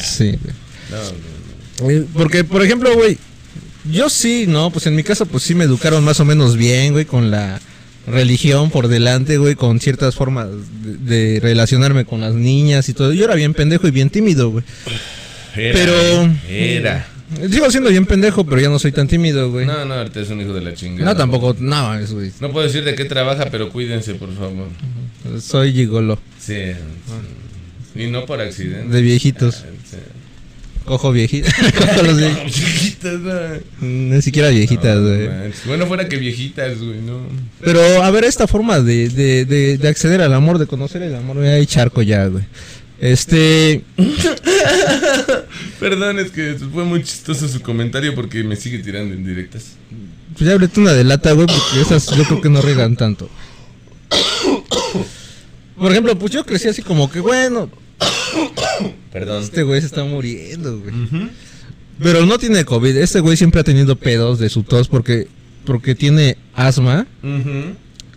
Speaker 2: Sí, güey.
Speaker 3: No, no,
Speaker 2: Eh, Porque, por ejemplo, güey, yo sí, ¿no? Pues en mi casa, pues sí me educaron más o menos bien, güey, con la religión por delante, güey, con ciertas formas de, de relacionarme con las niñas y todo. Yo era bien pendejo y bien tímido, güey. Pero...
Speaker 3: Era.
Speaker 2: Sigo siendo bien pendejo, pero ya no soy tan tímido, güey.
Speaker 3: No, no, ahorita es un hijo de la chingada.
Speaker 2: No, tampoco, no, es, güey.
Speaker 3: No puedo decir de qué trabaja, pero cuídense, por favor.
Speaker 2: Soy gigolo,
Speaker 3: Sí. sí. Y no por accidente.
Speaker 2: de viejitos.
Speaker 3: Ah, sí.
Speaker 2: Cojo viejitas. Cojo los vie-
Speaker 3: Viejitas, no.
Speaker 2: Ni siquiera viejitas, güey.
Speaker 3: Bueno, fuera que viejitas, güey, no.
Speaker 2: Pero, a ver, esta forma de, de, de, de acceder al amor, de conocer el amor, güey, hay charco ya, güey. Este...
Speaker 3: Perdón, es que fue muy chistoso su comentario porque me sigue tirando en directas.
Speaker 2: Pues ya ábrete una de lata, güey, porque esas yo creo que no regan tanto. Por ejemplo, pues yo crecí así como que, bueno,
Speaker 3: Perdón.
Speaker 2: este güey se está muriendo, güey. Pero no tiene COVID. Este güey siempre ha tenido pedos de su tos porque, porque tiene asma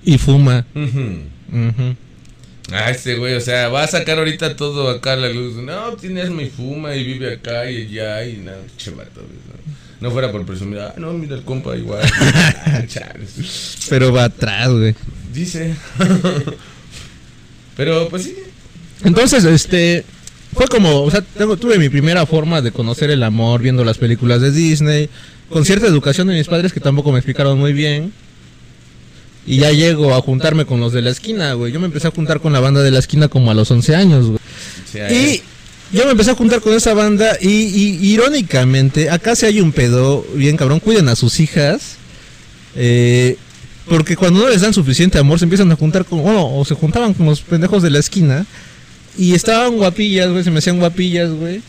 Speaker 2: y fuma.
Speaker 3: Ah, este güey, o sea, va a sacar ahorita todo acá a la luz. No, tiene asma y fuma y vive acá y allá y nada, No No fuera por presumir, ah, no, mira el compa igual. Ah.
Speaker 2: Pero va atrás, güey.
Speaker 3: Dice. Pero pues sí.
Speaker 2: Entonces, este. Fue como, o sea, tengo- tuve mi primera forma de conocer el amor viendo las películas de Disney, con cierta educación de mis padres que tampoco me explicaron muy bien. Y ya llego a juntarme con los de la esquina, güey. Yo me empecé a juntar con la banda de la esquina como a los 11 años, güey. Y yo me empecé a juntar con esa banda y, y- irónicamente, acá se hay un pedo bien cabrón, cuiden a sus hijas. eh, porque cuando no les dan suficiente amor se empiezan a juntar con, bueno, o se juntaban con los pendejos de la esquina y estaban guapillas, güey, se me hacían guapillas, güey.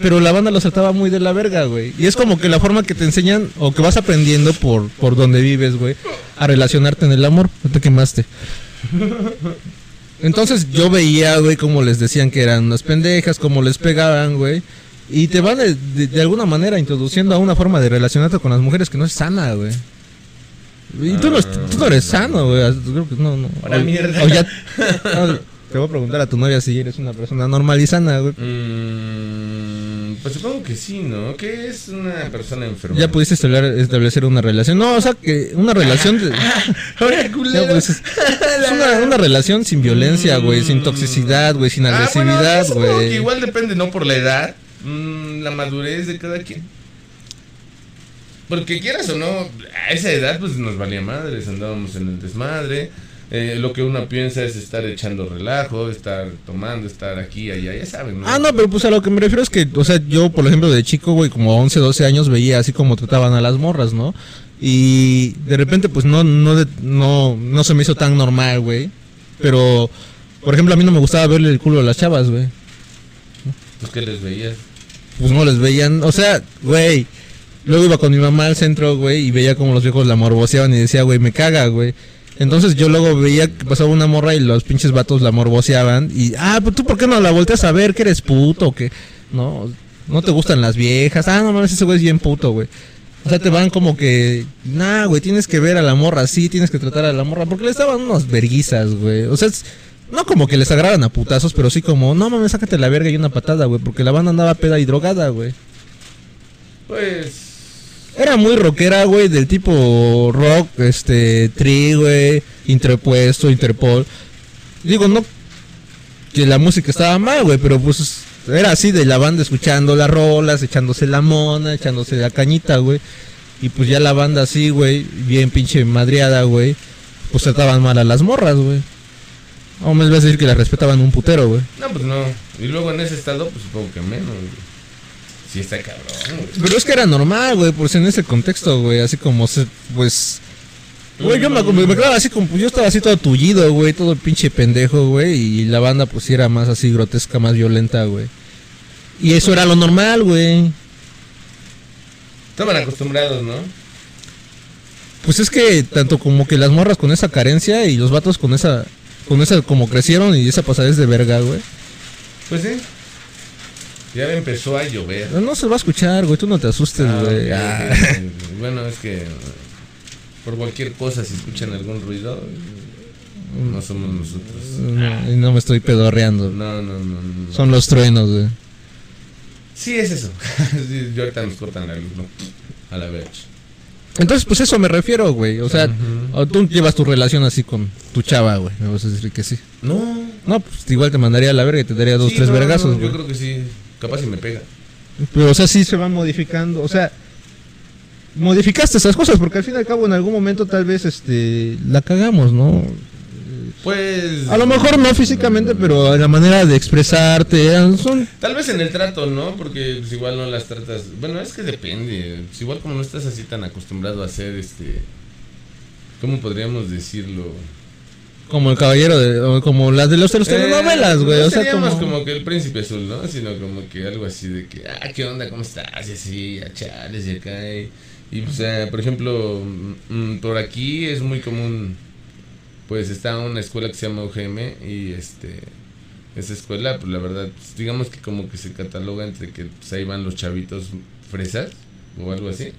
Speaker 2: Pero la banda los trataba muy de la verga, güey. Y es como que la forma que te enseñan o que vas aprendiendo por, por donde vives, güey, a relacionarte en el amor. No te quemaste. Entonces yo veía, güey, cómo les decían que eran unas pendejas, cómo les pegaban, güey. Y te van de, de- de alguna manera introduciendo a una forma de relacionarte con las mujeres que no es sana, güey. Y tú no, tú no eres sano, güey. Creo que no, no. O ya- no, te voy a preguntar a tu novia si eres una persona normal y sana, güey.
Speaker 3: mm, pues supongo que sí, ¿no? Que es una persona enferma.
Speaker 2: Ya pudiste establecer, una relación. No, o sea, que una relación de...
Speaker 3: Ahora,
Speaker 2: Ya,
Speaker 3: culero.
Speaker 2: pues, es es una, una relación sin violencia, güey, sin toxicidad, güey, sin
Speaker 3: Ah, bueno,
Speaker 2: agresividad,
Speaker 3: que
Speaker 2: güey.
Speaker 3: igual depende, ¿no? Por la edad, mm, la madurez de cada quien. Porque quieras o no, a esa edad pues nos valía madres, andábamos en el desmadre. Eh, lo que uno piensa es estar echando relajo, estar tomando, estar aquí, allá, ya saben, ¿no?
Speaker 2: Ah, no, pero pues a lo que me refiero es que, o sea, yo, por ejemplo, de chico, güey, como 11, 12 años, veía así como trataban a las morras, ¿no? Y de repente, pues no, no, no, no se me hizo tan normal, güey. Pero, por ejemplo, a mí no me gustaba verle el culo a las chavas, güey.
Speaker 3: Pues que les veías.
Speaker 2: Pues no les veían, o sea, güey. Luego iba con mi mamá al centro, güey, y veía como los viejos la morboseaban y decía, güey, me caga, güey. Entonces yo luego veía que pasaba una morra y los pinches vatos la morboseaban y, ah, pues tú por qué no la volteas a ver, que eres puto, que no, no te gustan las viejas, ah, no mames, ese güey es bien puto, güey. O sea, te van como que, nah, güey, tienes que ver a la morra así, tienes que tratar a la morra, porque les daban unas verguizas, güey. O sea, no como que les agarran a putazos, pero sí como, no mames, sácate la verga y una patada, güey, porque la banda andaba peda y drogada, güey.
Speaker 3: Pues...
Speaker 2: era muy rockera, güey, del tipo rock, este, tri, güey, interpuesto, interpol. Digo, no que la música estaba mal, güey, pero pues era así de la banda escuchando las rolas, echándose la mona, echándose la cañita, güey. Y pues ya la banda así, güey, bien pinche madriada, güey, pues trataban mal a las morras, güey. O me vas a decir que las respetaban un putero, güey.
Speaker 3: No, pues no. Y luego en ese estado, pues supongo que menos, güey. Sí está cabrón, güey.
Speaker 2: Pero es que era normal, güey, pues en ese contexto, güey, así como se, pues... Güey, yo me, me, quedaba así como, pues yo estaba así todo tullido, güey, todo pinche pendejo, güey, y la banda pues era más así grotesca, más violenta, güey. Y eso era lo normal, güey.
Speaker 3: Estaban acostumbrados, ¿no?
Speaker 2: Pues es que tanto como que las morras con esa carencia y los vatos con esa, con esa como crecieron y esa pasadez de verga, güey.
Speaker 3: Pues sí. Ya empezó a llover.
Speaker 2: No, no se va a escuchar, güey, tú no te asustes,
Speaker 3: Ah,
Speaker 2: güey. Ah.
Speaker 3: Bueno, es que por cualquier cosa, si escuchan algún ruido, no somos nosotros.
Speaker 2: No, y no me estoy pedorreando.
Speaker 3: No, no, no. no.
Speaker 2: Son los truenos, güey.
Speaker 3: Sí, es eso. Sí, y ahorita nos cortan la luz, ¿no? A la vez.
Speaker 2: Entonces, pues eso me refiero, güey. O sea,
Speaker 3: Ujú.
Speaker 2: o tú llevas tu relación así con tu chava, güey. Me vas a decir que sí.
Speaker 3: No.
Speaker 2: No, pues igual te mandaría a la verga y te daría dos,
Speaker 3: Sí,
Speaker 2: tres
Speaker 3: no,
Speaker 2: vergazos,
Speaker 3: no. Yo creo que sí. Capaz si me pega.
Speaker 2: Pero, o sea, sí se van modificando. O sea, modificaste esas cosas porque al fin y al cabo en algún momento tal vez este la cagamos, ¿no?
Speaker 3: Pues.
Speaker 2: A lo mejor no físicamente, pero la manera de expresarte son
Speaker 3: Tal vez en el trato, ¿no? Porque pues, igual no las tratas. Bueno, es que depende. Pues, igual como no estás así tan acostumbrado a hacer este. ¿Cómo podríamos decirlo?
Speaker 2: Como el caballero de como las de los de telenovelas,
Speaker 3: Eh,
Speaker 2: güey.
Speaker 3: no
Speaker 2: o sea, como,
Speaker 3: como... que el príncipe azul, ¿no? Sino como que algo así de que, ah, ¿qué onda? ¿Cómo estás? Y así, a chales y acá. Y, y pues, eh, por ejemplo, mm, mm, por aquí es muy común, pues está una escuela que se llama UGM y este, esa escuela, pues la verdad, pues, digamos que como que se cataloga entre que pues, ahí van los chavitos fresas o algo así.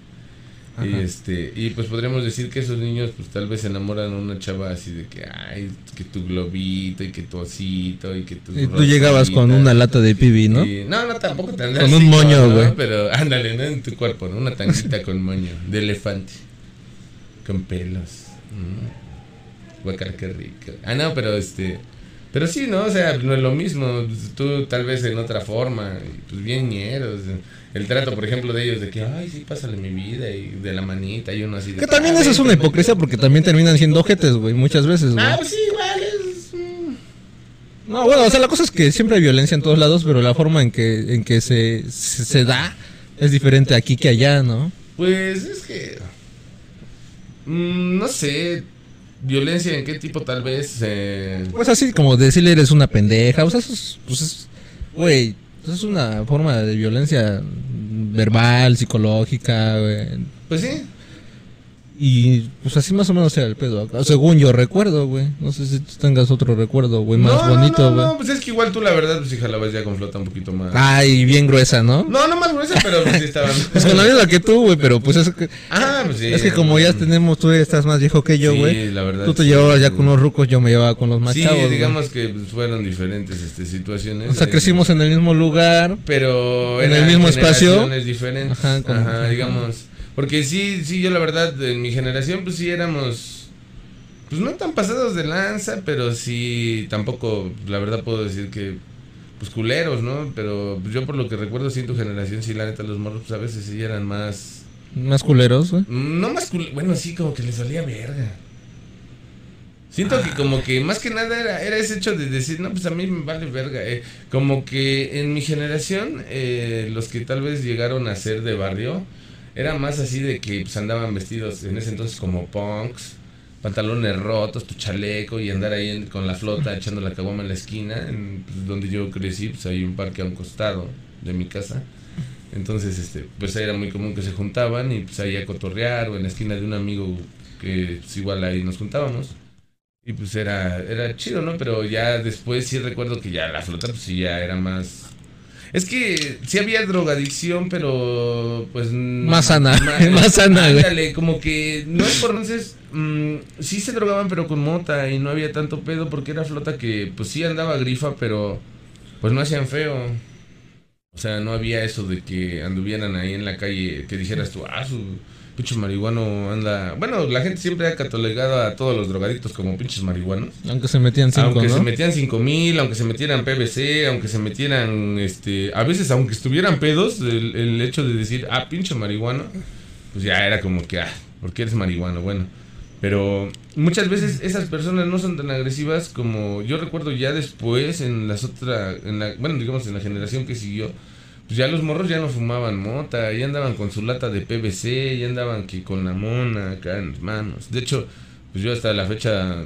Speaker 3: Y este, y pues podríamos decir que esos niños pues tal vez se enamoran a una chava así de que ay, que tu globito y que tu osito y que tu
Speaker 2: y tú llegabas con
Speaker 3: rosita".
Speaker 2: una lata de pibi, ¿no?
Speaker 3: Y- no, no, tampoco tan
Speaker 2: Con
Speaker 3: así,
Speaker 2: un moño,
Speaker 3: ¿no?
Speaker 2: güey.
Speaker 3: Pero ándale, ¿no? En tu cuerpo, ¿no? Una tanguita con moño de elefante. Con pelos. Mm. Guacara, qué rico. Ah, no, pero este... Pero sí, ¿no? O sea, no es lo mismo. Tú tal vez en otra forma. Pues bien ñeros. El trato, por ejemplo, de ellos de que, ay, sí, pásale mi vida. Y de la manita y uno así de
Speaker 2: Que también
Speaker 3: "Ah,
Speaker 2: eso es una
Speaker 3: vente".
Speaker 2: hipocresía porque también terminan siendo ojetes, güey, muchas veces, güey.
Speaker 3: Ah, pues sí, igual es... mm.
Speaker 2: No, bueno, o sea, la cosa es que siempre hay violencia en todos lados, pero la forma en que en que se, se, se da es diferente aquí que allá, ¿no?
Speaker 3: Pues es que. mm, no sé. Violencia en qué tipo tal vez. eh,
Speaker 2: Pues así como decirle eres una pendeja, o sea, eso es, pues es, güey, es una forma de violencia verbal, psicológica,
Speaker 3: pues sí.
Speaker 2: Y pues así más o menos era el pedo acá, según yo recuerdo, güey. No sé si tú tengas otro recuerdo, güey, más
Speaker 3: no, no,
Speaker 2: bonito,
Speaker 3: no,
Speaker 2: güey.
Speaker 3: no, pues es que igual tú la verdad, pues sí jalabas ya con flota un poquito más.
Speaker 2: Ay, bien gruesa, ¿no?
Speaker 3: No, no más gruesa, pero pues sí estaban.
Speaker 2: Pues con la misma que tú, güey, pero pues es que,
Speaker 3: Ah, pues sí.
Speaker 2: es que como ya tenemos, tú estás más viejo que yo,
Speaker 3: Sí,
Speaker 2: güey.
Speaker 3: la verdad.
Speaker 2: Tú te
Speaker 3: sí.
Speaker 2: llevabas ya con los rucos, yo me llevaba con los más
Speaker 3: Sí,
Speaker 2: chavos. güey.
Speaker 3: digamos que pues, fueron diferentes este, situaciones.
Speaker 2: O sea,
Speaker 3: eh,
Speaker 2: crecimos en el mismo lugar.
Speaker 3: pero
Speaker 2: En el mismo espacio.
Speaker 3: diferentes.
Speaker 2: Ajá, como- ajá.
Speaker 3: digamos. Porque sí, sí, yo la verdad, en mi generación, pues sí éramos. Pues no tan pasados de lanza, pero sí, tampoco, la verdad puedo decir que. Pues culeros, ¿no? Pero yo por lo que recuerdo, sí, en tu generación, sí, la neta, los morros, pues a veces sí eran más.
Speaker 2: Más culeros, güey.
Speaker 3: No más culeros, bueno, sí, como que les valía verga. Siento que como que más que nada era, era ese hecho de decir, no, pues a mí me vale verga. eh. Como que en mi generación, eh, los que tal vez llegaron a ser de barrio, era más así de que pues andaban vestidos en ese entonces como punks, pantalones rotos, tu chaleco y andar ahí con la flota echando la caguama en la esquina, en, pues, donde yo crecí, pues hay un parque a un costado de mi casa. Entonces, este, pues era muy común que se juntaban y pues ahí a cotorrear o en la esquina de un amigo que pues, igual ahí nos juntábamos. Y pues era, era chido, ¿no? Pero ya después sí recuerdo que ya la flota pues sí ya era más... Es que sí había drogadicción, pero pues...
Speaker 2: Más sana, más sana, güey.
Speaker 3: Como que no es por entonces... mm, sí se drogaban pero con mota y no había tanto pedo porque era flota que pues sí andaba grifa, pero pues no hacían feo. O sea, no había eso de que anduvieran ahí en la calle, que dijeras tú, ah, su pinche marihuano anda... Bueno, la gente siempre ha catalogado a todos los drogadictos como pinches marihuanos.
Speaker 2: Aunque se metían cinco,
Speaker 3: aunque
Speaker 2: ¿no?
Speaker 3: se metían cinco mil, aunque se metieran PVC, aunque se metieran, este, a veces aunque estuvieran pedos, el, el hecho de decir, ah, pinche marihuano, pues ya era como que, ah, ¿por qué eres marihuano? Bueno, pero muchas veces esas personas no son tan agresivas como yo recuerdo ya después en las otras, en la, bueno, digamos en la generación que siguió, pues ya los morros ya no fumaban mota, ya andaban con su lata de PVC, ya andaban que con la mona acá en las manos. De hecho, pues yo hasta la fecha,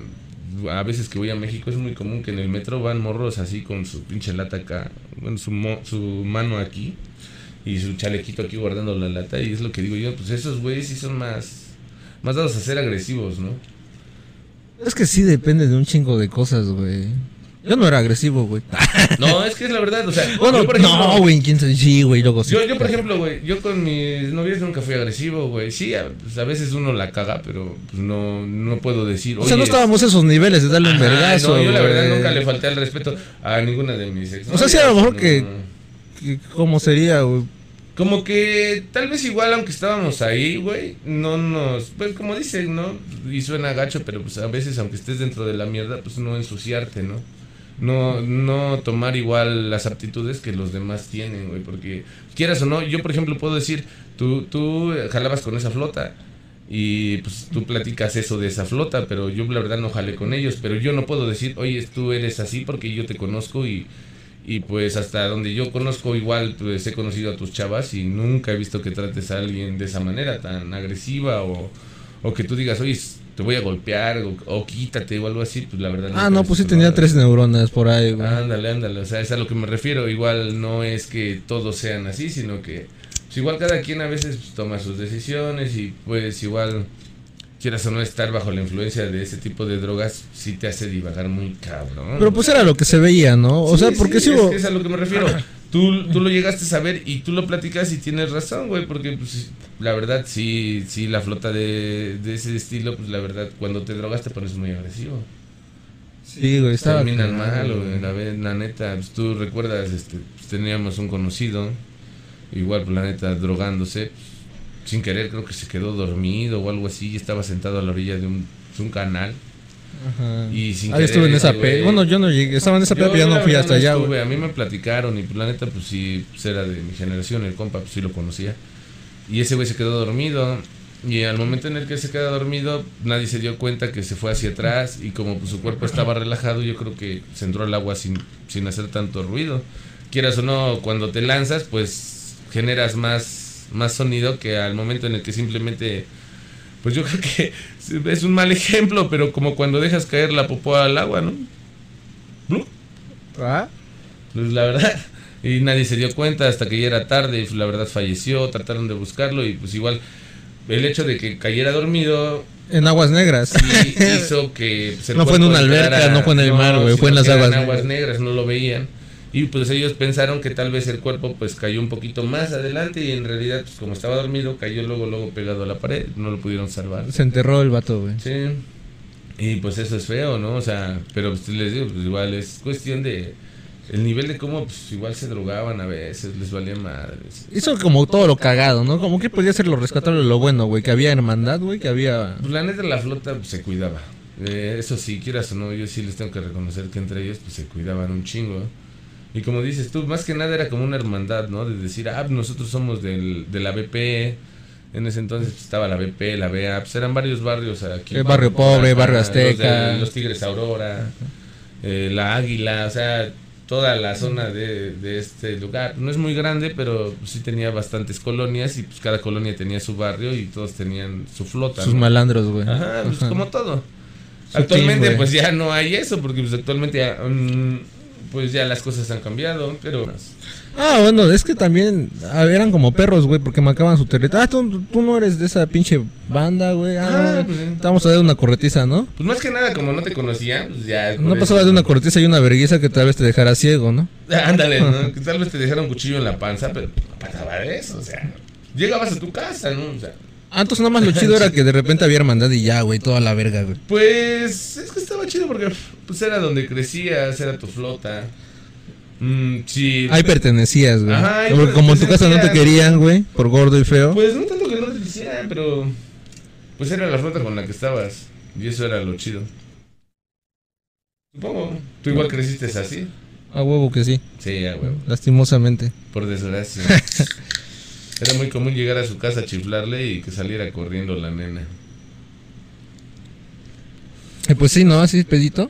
Speaker 3: a veces que voy a México es muy común que en el metro van morros así con su pinche lata acá, bueno, su, mo- su mano aquí y su chalequito aquí guardando la lata y es lo que digo yo, pues esos güeyes sí son más, más dados a ser agresivos, ¿no?
Speaker 2: Es que sí depende de un chingo de cosas, güey. Yo no era agresivo, güey.
Speaker 3: No, es que es la verdad, o sea,
Speaker 2: Bueno,
Speaker 3: yo por ejemplo,
Speaker 2: no, güey, quién. Sí, güey, luego sí.
Speaker 3: Yo, yo, por ejemplo, güey, yo con mis novias nunca fui agresivo, güey. Sí, a, pues, a veces uno la caga, pero pues, no, no puedo decir.
Speaker 2: O sea, no
Speaker 3: "Oye,
Speaker 2: estábamos a esos niveles de darle un vergazo.
Speaker 3: No, yo la verdad nunca le falté al respeto a ninguna de mis ex.
Speaker 2: O sea, sí, a lo mejor
Speaker 3: no.
Speaker 2: que- ¿Qué- ¿Cómo sería, güey?
Speaker 3: Como que tal vez igual, aunque estábamos ahí, güey, no nos. Pues como dicen, ¿no? Y suena gacho, pero pues a veces, aunque estés dentro de la mierda, pues no ensuciarte, ¿no? No, no tomar igual las aptitudes que los demás tienen, güey, porque quieras o no, yo por ejemplo puedo decir, tú, tú jalabas con esa flota y pues tú platicas eso de esa flota, pero yo la verdad no jalé con ellos, pero yo no puedo decir, oye, tú eres así porque yo te conozco y, y pues hasta donde yo conozco igual pues he conocido a tus chavas y nunca he visto que trates a alguien de esa manera tan agresiva o, o que tú digas, oye, te voy a golpear o, o quítate o algo así, pues la verdad
Speaker 2: Ah, no, pues sí tenía tres neuronas por ahí, güey.
Speaker 3: Ándale, ándale, o sea, es a lo que me refiero. Igual no es que todos sean así, sino que pues, igual cada quien a veces pues, toma sus decisiones y pues igual quieras o no estar bajo la influencia de ese tipo de drogas, sí te hace divagar muy cabrón.
Speaker 2: Pero pues era lo que se veía, ¿no? O
Speaker 3: Sí,
Speaker 2: sea, porque
Speaker 3: sí,
Speaker 2: sí
Speaker 3: es
Speaker 2: hubo...
Speaker 3: que es a lo que me refiero. Tú, tú lo llegaste a saber y tú lo platicas y tienes razón, güey, porque pues, la verdad sí, sí, la flota de, de ese estilo, pues la verdad, cuando te drogas te pones muy agresivo.
Speaker 2: Sí, güey, estaba...
Speaker 3: terminan mal, güey. La, la neta, pues, tú recuerdas, este, pues, teníamos un conocido, igual, pues la neta, drogándose, sin querer, creo que se quedó dormido o algo así, y estaba sentado a la orilla de un, de un canal.
Speaker 2: Ajá.
Speaker 3: Y sin
Speaker 2: Ahí estuve en
Speaker 3: querer,
Speaker 2: esa pe... Bueno, yo no llegué, estaba en esa pe, pero ya
Speaker 3: la
Speaker 2: no fui hasta
Speaker 3: no
Speaker 2: allá,
Speaker 3: estuve. A mí me platicaron y pues la neta, pues sí, pues, era de mi generación, el compa, pues sí lo conocía. Y ese güey se quedó dormido. Y al momento en el que se queda dormido, nadie se dio cuenta que se fue hacia atrás. Y como pues, su cuerpo estaba relajado, yo creo que se entró al agua sin, sin hacer tanto ruido. Quieras o no, cuando te lanzas, pues generas más, más sonido que al momento en el que simplemente. Pues yo creo que es un mal ejemplo, pero como cuando dejas caer la popó al agua, ¿no?
Speaker 2: ¿Ah?
Speaker 3: Pues la verdad. Y nadie se dio cuenta hasta que ya era tarde y pues, la verdad falleció, trataron de buscarlo y pues igual el hecho de que cayera dormido
Speaker 2: En aguas negras.
Speaker 3: hizo que pues,
Speaker 2: No fue en una alberca, no fue en el mar, güey, fue en las aguas
Speaker 3: aguas negras, no lo veían. Y pues ellos pensaron que tal vez el cuerpo pues cayó un poquito más adelante y en realidad pues como estaba dormido cayó luego luego pegado a la pared, no lo pudieron salvar.
Speaker 2: Se enterró el vato, güey.
Speaker 3: Sí. Y pues eso es feo, ¿no? O sea, pero pues les digo, pues igual es cuestión de el nivel de cómo pues igual se drogaban a veces, les valía madres.
Speaker 2: Hizo como todo lo cagado, ¿no? Como que podía ser lo rescatable, lo bueno, güey. Que había hermandad, güey, que había...
Speaker 3: Pues la neta la flota pues, se cuidaba. Eh, eso sí, quieras o no, yo sí les tengo que reconocer que entre ellos pues se cuidaban un chingo. Y como dices tú, más que nada era como una hermandad, ¿no? De decir, ah, nosotros somos del, de la BP. En ese entonces pues, estaba la BP, la BA, pues eran varios barrios aquí.
Speaker 2: El barrio pobre, barrio azteca.
Speaker 3: Los, de- los Tigres Aurora, eh, la Águila, o sea, toda la zona de, de este lugar. No es muy grande, pero sí tenía bastantes colonias y pues cada colonia tenía su barrio y todos tenían su flota.
Speaker 2: Sus
Speaker 3: ¿no?
Speaker 2: malandros, güey.
Speaker 3: Ajá, pues
Speaker 2: Ajá.
Speaker 3: como todo.
Speaker 2: Su
Speaker 3: Actualmente
Speaker 2: team,
Speaker 3: pues ya no hay eso, porque pues actualmente ya, mm, pues ya las cosas han cambiado, pero...
Speaker 2: Ah, bueno, es que también eran como perros, güey, porque marcaban su territorio. Ah, tú, tú no eres de esa pinche banda, güey. Ah,
Speaker 3: Ah, pues sí.
Speaker 2: te vamos a dar una corretiza, ¿no?
Speaker 3: Pues más que nada, como no te conocían, pues ya...
Speaker 2: No pasaba de una cortiza y una vergüenza que tal vez te dejara ciego, ¿no?
Speaker 3: Ándale, ¿no? Que tal vez te dejaron un cuchillo en la panza, pero no pasaba de eso, o sea... Llegabas a tu casa, ¿no? O sea...
Speaker 2: Entonces nada más lo chido era que de repente había hermandad y ya, güey, toda la verga, güey.
Speaker 3: Pues es que estaba chido porque pues era donde crecías, era tu flota. Mm, sí.
Speaker 2: Ahí pertenecías, güey.
Speaker 3: Ajá, ahí
Speaker 2: como en tu casa no te querían, güey, por gordo y feo.
Speaker 3: Pues no tanto que no te quisieran, pero. Pues era la flota con la que estabas. Y eso era lo chido. Supongo. ¿Tú igual creciste así?
Speaker 2: A huevo que sí,
Speaker 3: Sí, a huevo.
Speaker 2: lastimosamente.
Speaker 3: Por desgracia. Era muy común llegar a su casa a chiflarle y que saliera corriendo la nena.
Speaker 2: Eh, pues sí, ¿no? Así pedito.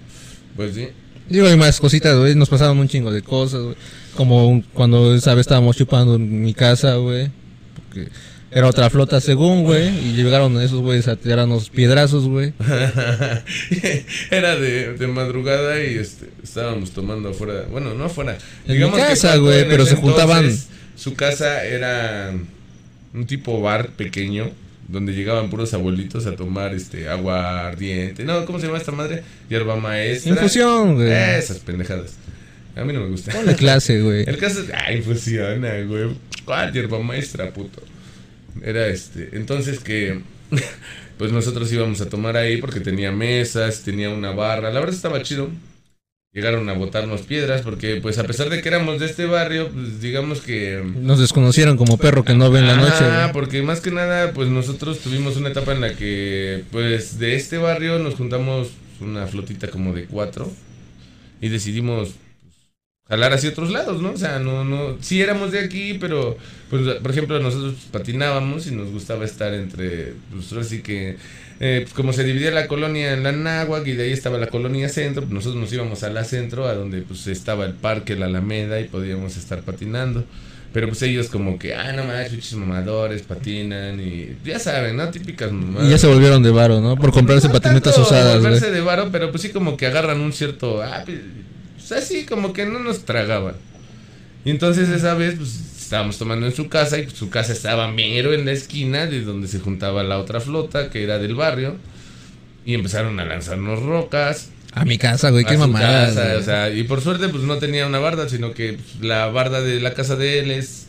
Speaker 3: Pues sí.
Speaker 2: Digo, hay más cositas, güey. Nos pasaban un chingo de cosas, güey. Como un- cuando esa vez estábamos chupando en mi casa, güey. Porque era otra flota según, güey. Y llegaron esos güeyes a tirarnos piedrazos, güey.
Speaker 3: Era de, de madrugada y este, estábamos tomando afuera. Bueno, no afuera.
Speaker 2: En mi casa, güey, pero se juntaban.
Speaker 3: entonces, Su casa era un tipo bar pequeño donde llegaban puros abuelitos a tomar este agua ardiente. No, ¿cómo se llama esta madre? Hierba maestra.
Speaker 2: Infusión, güey.
Speaker 3: Esas pendejadas. A mí no me gusta.
Speaker 2: Ponle clase, güey.
Speaker 3: El caso es. Ah, infusiona, güey. ¿Cuál hierba maestra, puto? Era este. Entonces que. Pues nosotros íbamos a tomar ahí porque tenía mesas, tenía una barra. La verdad estaba chido. Llegaron a botarnos piedras porque, pues, a pesar de que éramos de este barrio, pues, digamos que.
Speaker 2: Nos desconocieron como perro que no ve en la noche,
Speaker 3: Ah, porque más que nada, pues nosotros tuvimos una etapa en la que, pues, de este barrio nos juntamos una flotita como de cuatro y decidimos pues, jalar hacia otros lados, ¿no? O sea, no, no, sí éramos de aquí, pero, pues, por ejemplo, nosotros patinábamos y nos gustaba estar entre, pues, ahora sí que, eh, pues, como se dividía la colonia en la Náhuac y de ahí estaba la colonia centro, pues nosotros nos íbamos a la centro, a donde, pues, estaba el parque, la Alameda y podíamos estar patinando. Pero pues ellos como que, ah, no más, pinches mamadores, patinan y ya saben, ¿no? Típicas mamadas.
Speaker 2: Y ya se volvieron de varo, ¿no? Por comprarse
Speaker 3: No
Speaker 2: patinetas usadas,
Speaker 3: volverse de varo, pero pues sí como que agarran un cierto, ah, pues así como que no nos tragaban. Y entonces esa vez pues estábamos tomando en su casa y su casa estaba mero en la esquina de donde se juntaba la otra flota que era del barrio. Y empezaron a lanzarnos rocas.
Speaker 2: A mi casa, güey, qué mamada.
Speaker 3: casa, o sea, y por suerte pues no tenía una barda, sino que pues, la barda de la casa de él es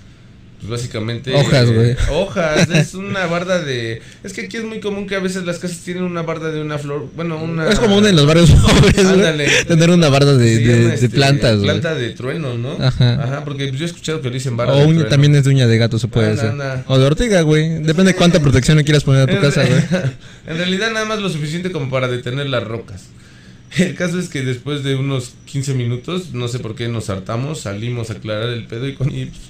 Speaker 3: pues básicamente
Speaker 2: Hojas, güey.
Speaker 3: eh, hojas, es una barda de es que aquí es muy común que a veces las casas tienen una barda de una flor, bueno, una
Speaker 2: Es común en los barrios pobres,
Speaker 3: Ándale.
Speaker 2: Tener una barda de, de-
Speaker 3: este,
Speaker 2: plantas, güey.
Speaker 3: Planta de trueno, ¿no?
Speaker 2: Ajá.
Speaker 3: porque pues, yo he escuchado que le dicen barda
Speaker 2: O
Speaker 3: de
Speaker 2: uña,
Speaker 3: trueno.
Speaker 2: también es de uña de gato, se puede hacer.
Speaker 3: anda.
Speaker 2: O de ortiga, güey. Depende de cuánta protección le quieras poner a tu
Speaker 3: En
Speaker 2: casa, güey.
Speaker 3: en realidad nada más lo suficiente como para detener las rocas. El caso es que después de unos 15 minutos, no sé por qué nos hartamos, salimos a aclarar el pedo y, con, y, pues,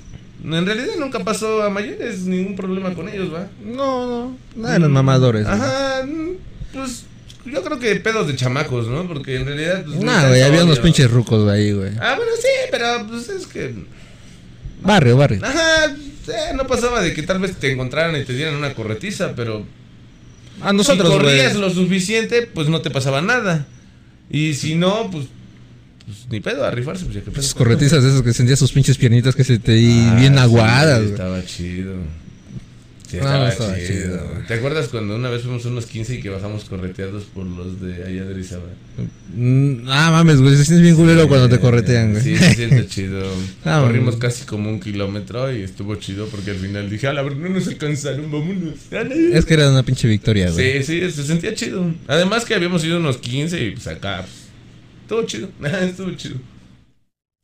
Speaker 3: en realidad nunca pasó a mayores ningún problema con ellos, ¿va?
Speaker 2: No, no. Nada de los mamadores.
Speaker 3: Ajá, mm, pues yo creo que pedos de chamacos, ¿no? Porque en realidad... Pues, neta,
Speaker 2: güey, había unos pinches rucos ahí, güey.
Speaker 3: Ah, bueno, sí, pero pues es que...
Speaker 2: Barrio, barrio.
Speaker 3: Ajá, eh, no pasaba de que tal vez te encontraran y te dieran una corretiza, pero
Speaker 2: A nosotros,
Speaker 3: si corrías lo suficiente, pues no te pasaba nada. Y si no, pues, pues ni pedo, a rifarse, pues ya que pedo.
Speaker 2: Esas corretizas de esas que sentías sus pinches piernitas que se te
Speaker 3: Ah,
Speaker 2: bien
Speaker 3: sí,
Speaker 2: aguadas, güey.
Speaker 3: Estaba chido. Sí,
Speaker 2: No,
Speaker 3: estaba, chido. ¿Te acuerdas cuando una vez fuimos unos 15 y que bajamos correteados por los de allá de?
Speaker 2: Mm, Ah, mames, güey. Se sientes bien culero cuando te corretean, güey.
Speaker 3: Sí, se siente chido.
Speaker 2: Ah,
Speaker 3: Corrimos casi como un kilómetro y estuvo chido porque al final dije, a la verdad no nos alcanzaron, vámonos.
Speaker 2: Es que era una pinche victoria, güey.
Speaker 3: Sí, sí, se sentía chido. Además que habíamos ido unos 15 y pues acá, pues, estuvo chido, estuvo chido.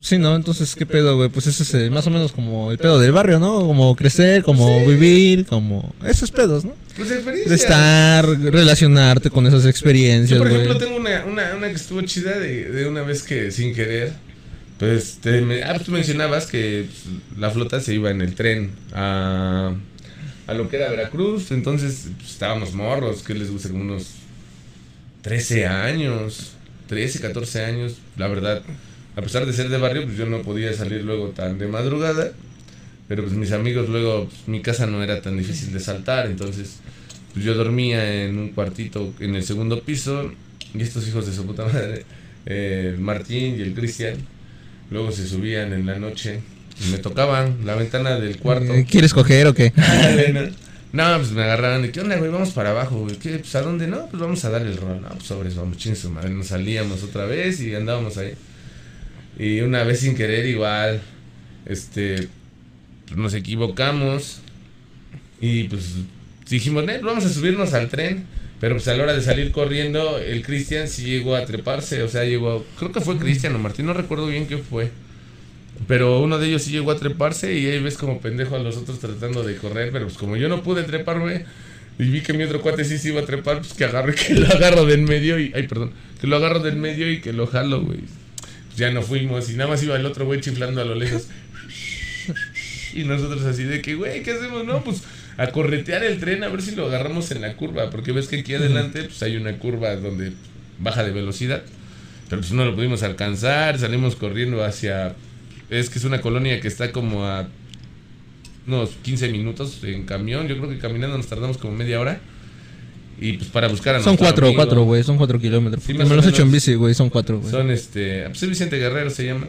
Speaker 2: Sí, ¿no? Entonces, ¿qué pedo, güey? Pues ese es eh, más o menos como el pedo del barrio, ¿no? Como crecer, como vivir, como... Esos pedos, ¿no?
Speaker 3: Pues experiencia.
Speaker 2: De estar, relacionarte con esas
Speaker 3: Yo,
Speaker 2: experiencias,
Speaker 3: por
Speaker 2: güey.
Speaker 3: ejemplo, tengo una, una, una que estuvo chida de, de una vez que sin querer, pues, te, me- ah, pues, tú mencionabas que pues, la flota se iba en el tren a, a lo que era Veracruz, entonces pues, estábamos morros, que les gusta como unos 13 años, 13, 14 años, la verdad. A pesar de ser de barrio, pues yo no podía salir luego tan de madrugada. Pero pues mis amigos luego, pues, mi casa no era tan difícil de saltar, entonces pues yo dormía en un cuartito en el segundo piso y estos hijos de su puta madre, eh, el Martín y el Cristian, luego se subían en la noche y me tocaban la ventana del cuarto.
Speaker 2: Eh, ¿Quieres coger o qué?
Speaker 3: No, pues me agarraron. ¿Y qué onda, güey? Vamos para abajo. ¿Qué? Pues a dónde? No, pues vamos a dar el rol. No, pues sobres, vamos, ching su madre. Nos salíamos otra vez y andábamos ahí. Y una vez sin querer, igual, este, pues nos equivocamos. Y pues dijimos, "Nel, vamos a subirnos al tren. Pero pues a la hora de salir corriendo, el Cristian sí llegó a treparse. O sea, llegó, creo que fue Cristian o Martín, no recuerdo bien qué fue. Pero uno de ellos sí llegó a treparse y ahí ves como pendejo a los otros tratando de correr. Pero pues como yo no pude treparme y vi que mi otro cuate sí se iba a trepar, pues que agarro que lo agarro del medio y... Ay, perdón. Que lo agarro del medio y que lo jalo, güey. Pues ya no fuimos y nada más iba el otro güey chiflando a lo lejos. Y nosotros así de que, güey, ¿qué hacemos? No, pues a corretear el tren a ver si lo agarramos en la curva. Porque ves que aquí adelante pues hay una curva donde baja de velocidad. Pero pues no lo pudimos alcanzar, salimos corriendo hacia... Es que es una colonia que está como a unos 15 minutos en camión. Yo creo que caminando nos tardamos como media hora. Y pues para buscar a
Speaker 2: Son cuatro,
Speaker 3: amigo.
Speaker 2: cuatro, güey. Son cuatro kilómetros.
Speaker 3: Sí,
Speaker 2: me los he hecho en bici, güey. Son cuatro, güey.
Speaker 3: Son este. Pues es Vicente Guerrero se llama.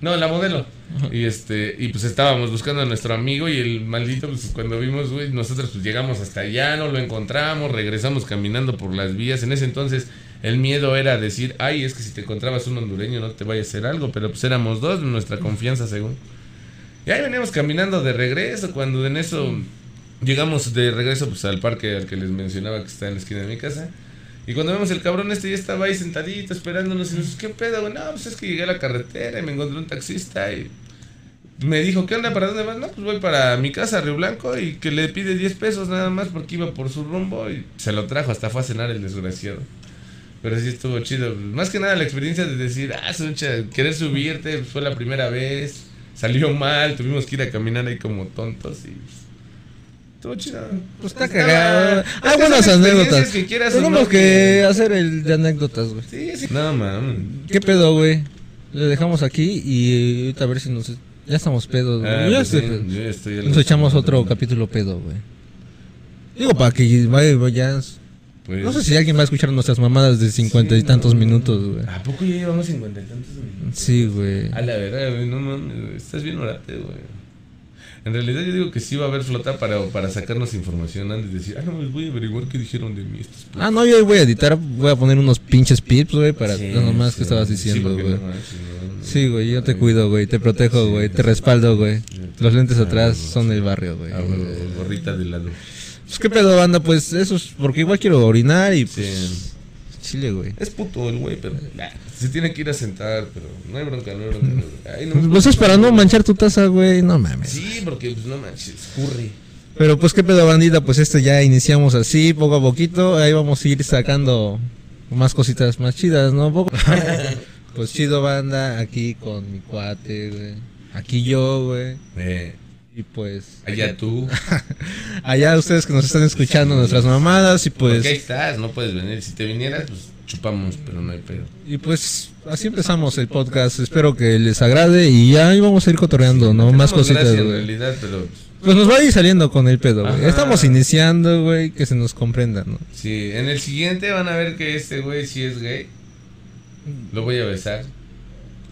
Speaker 3: No, la modelo. Y este. Y pues estábamos buscando a nuestro amigo. Y el maldito, pues cuando vimos, güey, nosotros pues llegamos hasta allá, no lo encontramos, regresamos caminando por las vías. En ese entonces. El miedo era decir, ay, es que si te encontrabas un hondureño no te vaya a hacer algo, pero pues éramos dos, nuestra confianza según. Y ahí veníamos caminando de regreso, cuando en eso llegamos de regreso pues al parque al que les mencionaba que está en la esquina de mi casa. Y cuando vemos el cabrón este ya estaba ahí sentadito esperándonos y nos ¿qué pedo? No, pues es que llegué a la carretera y me encontré un taxista y me dijo, ¿qué onda? ¿Para dónde vas? No, pues voy para mi casa, Río Blanco, y que le pide 10 pesos nada más porque iba por su rumbo y se lo trajo, hasta fue a cenar el desgraciado. Pero sí estuvo chido. Más que nada la experiencia de decir, ah, Suncha, querer subirte, fue la primera vez, salió mal, tuvimos que ir a caminar ahí como tontos y... pues, Estuvo chido.
Speaker 2: Pues está cagado.
Speaker 3: es
Speaker 2: Ah, buenas anécdotas.
Speaker 3: que
Speaker 2: Tenemos
Speaker 3: no,
Speaker 2: que hacer el de anécdotas, güey.
Speaker 3: Sí, sí. No, mames.
Speaker 2: ¿Qué pedo, güey? Le dejamos aquí y ahorita a ver si nos... Ya estamos pedos, güey.
Speaker 3: Ah,
Speaker 2: Yo ya
Speaker 3: pues
Speaker 2: estoy
Speaker 3: sí,
Speaker 2: pedo.
Speaker 3: yo estoy
Speaker 2: Nos
Speaker 3: la-
Speaker 2: echamos otro capítulo pedo, güey. Digo, para que vaya, vaya-
Speaker 3: Pues,
Speaker 2: No sé si alguien va a escuchar nuestras mamadas de cincuenta y tantos
Speaker 3: no.
Speaker 2: minutos, güey.
Speaker 3: ¿A poco ya llevamos cincuenta y tantos minutos?
Speaker 2: Sí, güey.
Speaker 3: A la verdad, güey, no mames, estás bien orate, güey. En realidad yo digo que sí va a haber flota para, para sacarnos información antes de decir, ah, no, les voy a averiguar qué dijeron de mí estos
Speaker 2: Ah, no, yo voy a editar, voy a poner unos pinches pips, güey, para
Speaker 3: Sí,
Speaker 2: nomás
Speaker 3: sí,
Speaker 2: que estabas diciendo, güey.
Speaker 3: no manches, no,
Speaker 2: Sí, güey, yo te cuido, güey, te protejo, güey, te respaldo, güey. Los lentes
Speaker 3: Ah,
Speaker 2: atrás
Speaker 3: güey,
Speaker 2: son del barrio, güey.
Speaker 3: Ah, gorrita de lado.
Speaker 2: Pues qué pedo, banda, pues eso es porque igual quiero orinar y pues chile, güey.
Speaker 3: Es puto el güey, pero nah, se tiene que ir a sentar, pero no hay bronca, no hay bronca. Ay, no
Speaker 2: Pues es para no manchar tu taza, güey, no mames.
Speaker 3: Sí, porque pues no manches, escurre.
Speaker 2: Pero pues qué pedo, bandita, pues esto ya iniciamos así, poco a poquito, ahí vamos a ir sacando más cositas más chidas, ¿no? Poco. pues chido, banda, aquí con mi cuate, güey. Aquí yo, güey.
Speaker 3: Eh,
Speaker 2: Y pues
Speaker 3: allá tú.
Speaker 2: allá ustedes que nos están escuchando nuestras mamadas y
Speaker 3: Pues, ahí estás, no puedes venir. Si te vinieras, pues chupamos, pero no hay pedo.
Speaker 2: y pues así empezamos el podcast. Espero que les agrade y ya ahí vamos a ir cotorreando, ¿no? Más cositas,
Speaker 3: en realidad, pero
Speaker 2: Pues nos va a ir saliendo con el pedo, güey. Estamos iniciando, güey, que se nos comprenda, ¿no?
Speaker 3: sí, en el siguiente van a ver que este güey sí es gay. Lo voy a besar.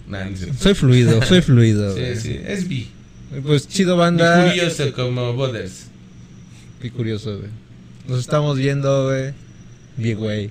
Speaker 3: Nah, no.
Speaker 2: Soy fluido, soy fluido,
Speaker 3: Sí, sí, es bi.
Speaker 2: Pues chido, banda.
Speaker 3: curioso como Boders.
Speaker 2: Qué curioso, güey. Nos estamos viendo, güey. Bien, güey.